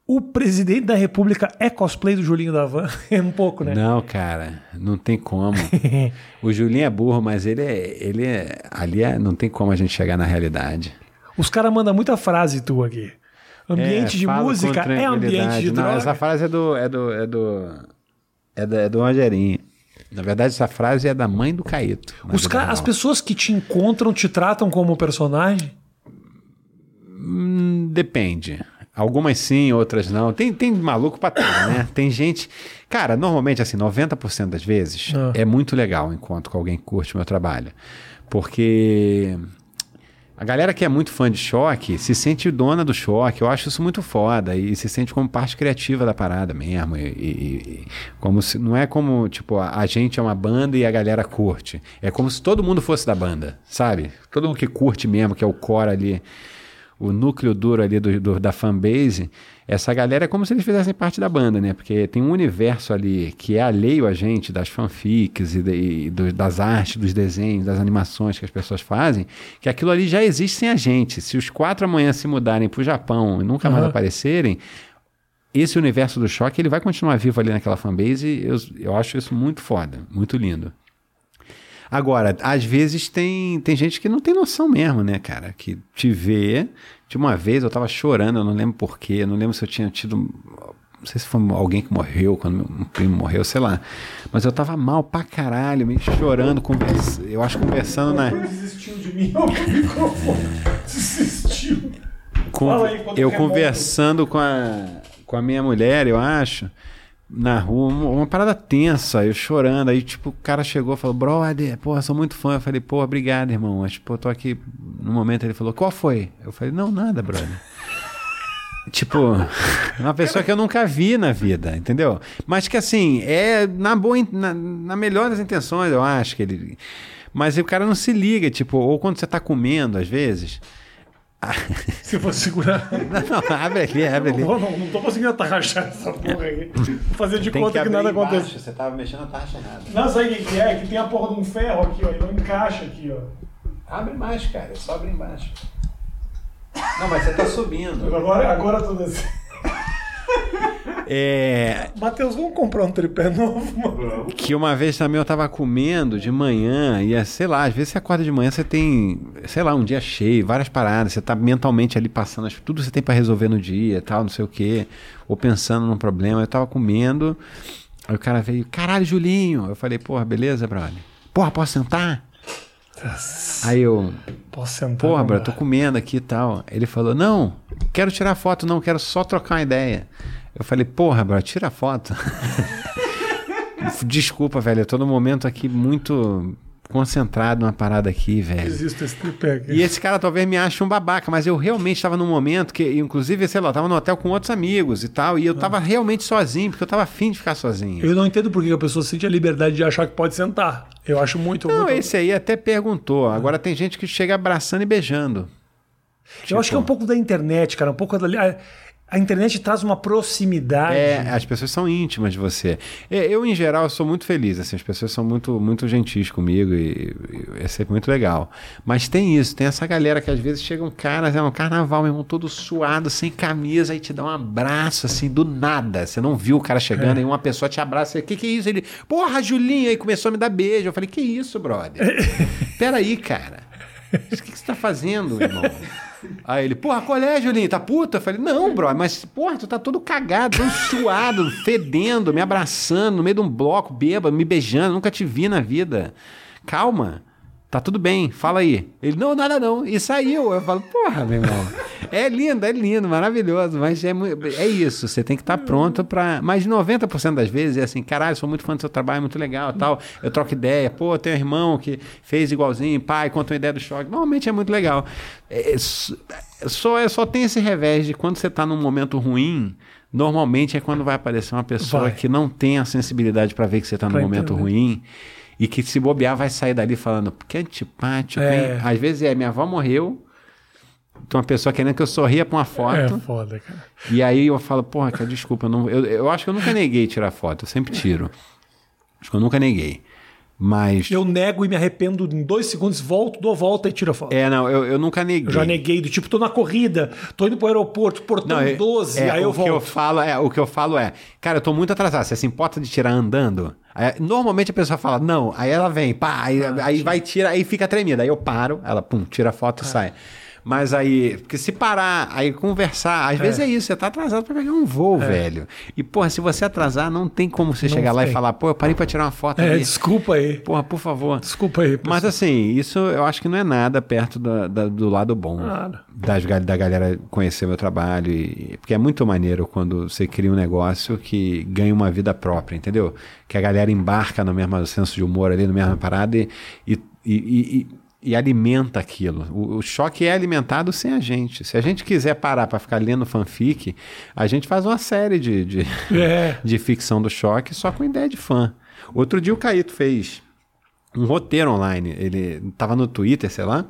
O presidente da república é cosplay do Julinho da Van? É um pouco, né?
Não, cara, não tem como. o Julinho é burro, mas ele é. Ele é ali é, não tem como a gente chegar na realidade.
Os caras mandam muita frase tua aqui. Ambiente
É,
de música é ambiente de.
Não,
droga.
essa frase é do. É do. É do. É do, é do Rogerinho. Na verdade, essa frase é da mãe do Caíto.
Os ca-. As pessoas que te encontram te tratam como personagem?
Depende. Algumas sim, outras não. Tem, tem maluco pra tudo, né? Tem gente. Cara, normalmente, assim, 90% das vezes
Ah.
é muito legal o encontro com alguém que curte o meu trabalho. Porque a galera que é muito fã de choque se sente dona do choque. Eu acho isso muito foda. E se sente como parte criativa da parada mesmo. E, e- e como se, não é como, tipo, a, a gente é uma banda e a galera curte. É como se todo mundo fosse da banda, sabe? Todo mundo que curte mesmo, que é o core ali o núcleo duro ali do, do- da fanbase, essa galera é como se eles fizessem parte da banda, né? Porque tem um universo ali que é alheio a gente, das fanfics e, de- e do- das artes, dos desenhos, das animações que as pessoas fazem, que aquilo ali já existe sem a gente. Se os quatro amanhã se mudarem para o Japão e nunca mais
Aham.
aparecerem, esse universo do choque ele vai continuar vivo ali naquela fanbase e eu, eu acho isso muito foda, muito lindo. Agora, às vezes tem, tem gente que não tem noção mesmo, né, cara? Que te vê. De uma vez eu tava chorando, eu não lembro porquê, eu não lembro se eu tinha tido. Não sei se foi alguém que morreu, quando meu primo morreu, sei lá. Mas eu tava mal pra caralho, meio chorando, conversa, eu acho conversando na.
Desistiu de mim. Desistiu.
com- eu conversando com a, com a minha mulher, eu acho, na rua, uma, parada tensa, eu chorando. Aí, tipo, o cara chegou e falou: Brother, porra, sou muito fã. Eu falei: Pô, obrigado, irmão. Mas, pô, tô aqui. No momento ele falou: Qual foi? Eu falei: Não, nada, brother. Tipo, uma pessoa que eu nunca vi na vida, entendeu? Mas que assim, é na boa, na, na melhor das intenções, eu acho que ele. Mas o cara não se liga, tipo, ou quando você tá comendo, às vezes.
Se for segurar.
Não, não, abre ali, abre ali.
Não, não, não tô conseguindo atarrachar essa porra aí. Vou fazer de
Tem
conta que,
abrir
nada
embaixo,
aconteceu.
Você tava mexendo na taxa errada.
Não, sabe o que que é? Que tem a porra de um ferro aqui, ó. E não encaixa aqui, ó.
Abre mais, cara. É só abrir embaixo. Não, mas você tá subindo.
Agora, agora tô descendo.
É.
Matheus, vamos comprar um tripé novo, mano?
Que uma vez também eu tava comendo de manhã, e é, sei lá, às vezes você acorda de manhã, você tem, sei lá, um dia cheio, várias paradas, você tá mentalmente ali passando as- tudo que você tem pra resolver no dia, tal, não sei o quê, ou pensando num problema. Eu tava comendo, aí o cara veio, caralho, Julinho. Eu falei, porra, beleza, brother? Porra, posso sentar? Aí eu,
Posso sentar?
Porra, bro, tô comendo aqui e tal. Ele falou: Não, quero tirar foto, não, quero só trocar uma ideia. Eu falei: Porra, bro, tira foto. Desculpa, velho, eu tô num momento aqui muito concentrado numa parada aqui, velho.
Existe esse tripé aqui.
E esse cara talvez me ache um babaca, mas eu realmente estava num momento que, inclusive, sei lá, eu tava no hotel com outros amigos e tal, e eu tava realmente sozinho, porque eu tava afim de ficar sozinho.
Eu não entendo por que a pessoa sente a liberdade de achar que pode sentar. Eu acho muito.
Não,
muito...
esse aí até perguntou. Agora tem gente que chega abraçando e beijando.
Eu acho que é um pouco da internet, cara. Um pouco da. A, internet traz uma proximidade.
É, as pessoas são íntimas de você. É, Eu, em geral, sou muito feliz. Assim, as pessoas são muito, muito gentis comigo e, e é sempre muito legal. Mas tem isso, tem essa galera que às vezes chega um cara, é um carnaval, meu irmão, todo suado, sem camisa, e te dá um abraço, assim, do nada. Você não viu o cara chegando,
É.
e uma pessoa te abraça. O que, que é isso? Ele, porra, Julinho, aí começou a me dar beijo. Eu falei, que isso, brother? Peraí, cara. O que, que você tá fazendo, irmão? Aí ele, porra, qual é, Julinho? Tá puta? Eu falei, não, bro, mas, porra, tu tá todo cagado, todo suado, fedendo, me abraçando no meio de um bloco, bêbado, me beijando, nunca te vi na vida. Calma, tá tudo bem, fala aí. Ele, não, nada não. E saiu. Eu falo, porra, meu irmão. É lindo, é lindo, maravilhoso, mas é, é isso, você tem que estar pronto pra. Mas 90% das vezes é assim, caralho, sou muito fã do seu trabalho, muito legal tal. Eu troco ideia, pô, tem um irmão que fez igualzinho, pai, conta uma ideia do choque. Normalmente é muito legal. É, s- só, é, só tem esse revés de quando você tá num momento ruim. Normalmente é quando vai aparecer uma pessoa
Vai.
que não tem a sensibilidade pra ver que você tá num
Pra
momento
entender.
ruim e que se bobear vai sair dali falando que antipático,
É.
hein? Às vezes é, minha avó morreu, tem uma pessoa querendo que eu sorria pra uma foto,
É foda, cara.
e aí eu falo, porra, cara, desculpa, eu, não, eu, eu acho que eu nunca neguei tirar foto, eu sempre tiro. Acho que eu nunca neguei. Mas.
Eu nego e me arrependo em dois segundos, volto, dou volta e tiro a foto.
É, não, eu, eu nunca neguei.
Eu já neguei, do tipo, tô na corrida, tô indo pro aeroporto, portão
Não, é-
12,
é,
aí eu
o
volto.
Que eu falo é, o que eu falo é, cara, eu tô muito atrasado. Você se importa de tirar andando? Aí, normalmente a pessoa fala, não, aí ela vem, pá, aí,
Ah,
aí vai, tira, aí fica tremida. Aí eu paro, ela, pum, tira a foto
Ah.
e sai. Mas aí, porque se parar, aí conversar, às vezes é isso, você tá atrasado pra pegar um voo, velho. E, porra, se você atrasar, não tem como você
Não
chegar lá e falar, pô, eu parei pra tirar uma foto
É,
ali.
desculpa aí.
Porra, por favor.
Desculpa aí.
Mas
pessoal.
assim, isso eu acho que não é nada perto da- da- do lado bom
Nada.
das, da galera conhecer meu trabalho. E, porque é muito maneiro quando você cria um negócio que ganha uma vida própria, entendeu? Que a galera embarca no mesmo senso de humor ali, na mesma parada e, e, e- e- alimenta aquilo. O, o choque é alimentado sem a gente. Se a gente quiser parar para ficar lendo fanfic, a gente faz uma série de, de,
É.
de ficção do choque só com ideia de fã. Outro dia o Caíto fez um roteiro online. Ele tava no Twitter, sei lá.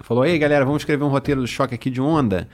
Falou: Ei, galera, vamos escrever um roteiro do choque aqui de onda.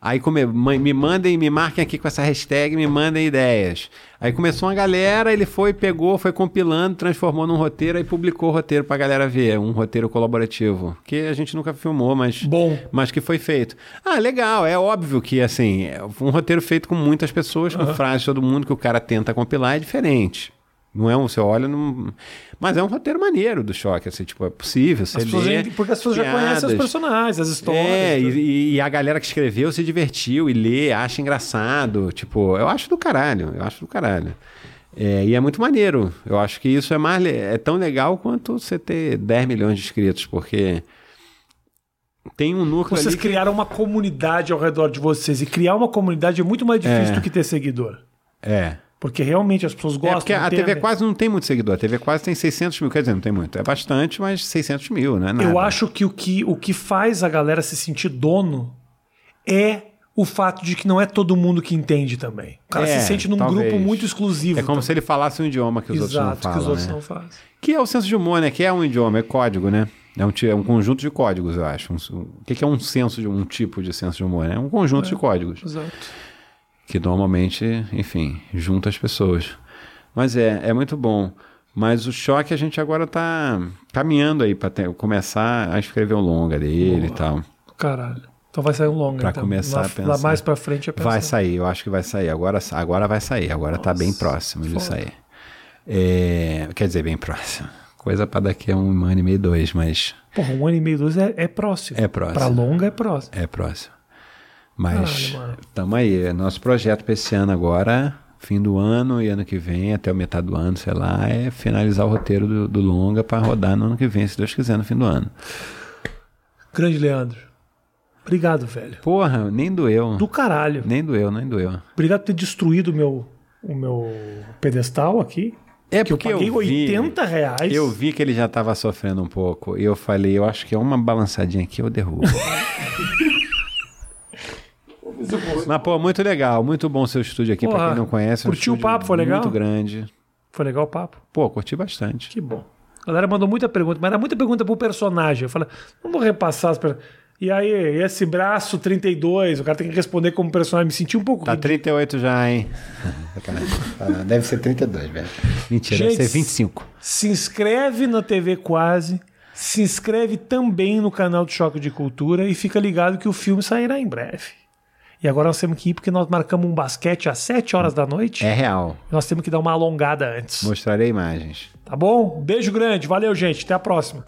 Aí come, me mandem, me marquem aqui com essa hashtag, me mandem ideias. Aí começou uma galera, ele foi, pegou, foi compilando, transformou num roteiro, aí publicou o roteiro pra galera ver, um roteiro colaborativo. Que a gente nunca filmou, mas,
Bom.
mas que foi feito. Ah, legal, é óbvio que assim, é um roteiro feito com muitas pessoas, com frases de todo mundo que o cara tenta compilar é diferente. Não é um, você olha, não... mas é um roteiro maneiro do choque, assim, tipo, é possível, você
As
lê
já- porque as pessoas já conhecem os
piadas.
personagens, as histórias.
É, e, e a galera que escreveu se divertiu e lê, acha engraçado. Tipo, eu acho do caralho, eu acho do caralho. É, e é muito maneiro. Eu acho que isso é mais é tão legal quanto você ter 10 milhões de inscritos, porque tem um núcleo
Vocês
ali que-
criaram uma comunidade ao redor de vocês. E criar uma comunidade é muito mais difícil
É.
do que ter seguidor.
É.
Porque realmente as pessoas
É
gostam.
porque a
entendem.
TV quase não tem muito seguidor. A TV quase tem 600 mil. Quer dizer, não tem muito. É bastante, mas 600 mil, não é nada.
Eu acho que o, que o que faz a galera se sentir dono é o fato de que não é todo mundo que entende também. O cara
É,
se sente num
talvez.
grupo muito exclusivo.
É como
também.
se ele falasse um idioma que os outros não
Exato,
falam.
que os outros
né?
não fazem.
Que é o senso de humor, né? Que é um idioma, é código, né? É um, é um conjunto de códigos, eu acho. Um- o que que é um senso de um tipo de senso de humor? né? É um conjunto de códigos
Exato.
Que normalmente, enfim, junta as pessoas. Mas é, é muito bom. Mas o choque a gente agora tá caminhando aí para começar a escrever o longa dele e tal.
Caralho. Então vai sair um longa.
Pra
então.
começar
lá,
a pensar.
Lá mais pra frente é pensar.
Vai sair, eu acho que vai sair. Agora, agora vai sair. Agora tá bem próximo de
foda.
sair. É, quer dizer, bem próximo. Coisa para daqui a um ano e meio, dois, mas
Porra, um ano e meio, dois é, é próximo.
É próximo.
Pra longa é próximo.
é próximo. Mas tamo aí. É Nosso projeto para esse ano agora, fim do ano e ano que vem, até o metade do ano, sei lá, é finalizar o roteiro do, do longa para rodar no ano que vem, se Deus quiser, no fim do ano.
Grande Leandro. Obrigado, velho.
Porra, nem doeu.
Do caralho.
Nem doeu, nem doeu.
Obrigado por ter destruído o meu, o meu pedestal aqui.
É
que eu
porque eu
paguei
vi-
80 reais.
Eu vi que ele já estava sofrendo um pouco. E eu falei, eu acho que é uma balançadinha aqui eu derrubo. Mas, pô, muito legal. Muito bom seu estúdio aqui, pra
Porra,
quem não conhece. é um
curtiu o
estúdio
papo? Foi legal?
Muito grande.
Foi legal o papo?
Pô, curti bastante.
Que bom. A galera mandou muita pergunta, mas era muita pergunta pro personagem. Eu falei, não vou repassar as perguntas. E aí, esse braço 32, o cara tem que responder como personagem. Me senti um pouco.
Tá
ridículo.
38 já, hein? Deve ser 32, velho. Mentira,
Gente,
deve ser 25.
Se inscreve na TV Quase. Se inscreve também no canal do Choque de Cultura e fica ligado que o filme sairá em breve. E agora nós temos que ir porque nós marcamos um basquete às 7 horas da noite.
É real.
Nós temos que dar uma alongada antes.
Mostrarei imagens.
Tá bom? Beijo grande. Valeu, gente. Até a próxima.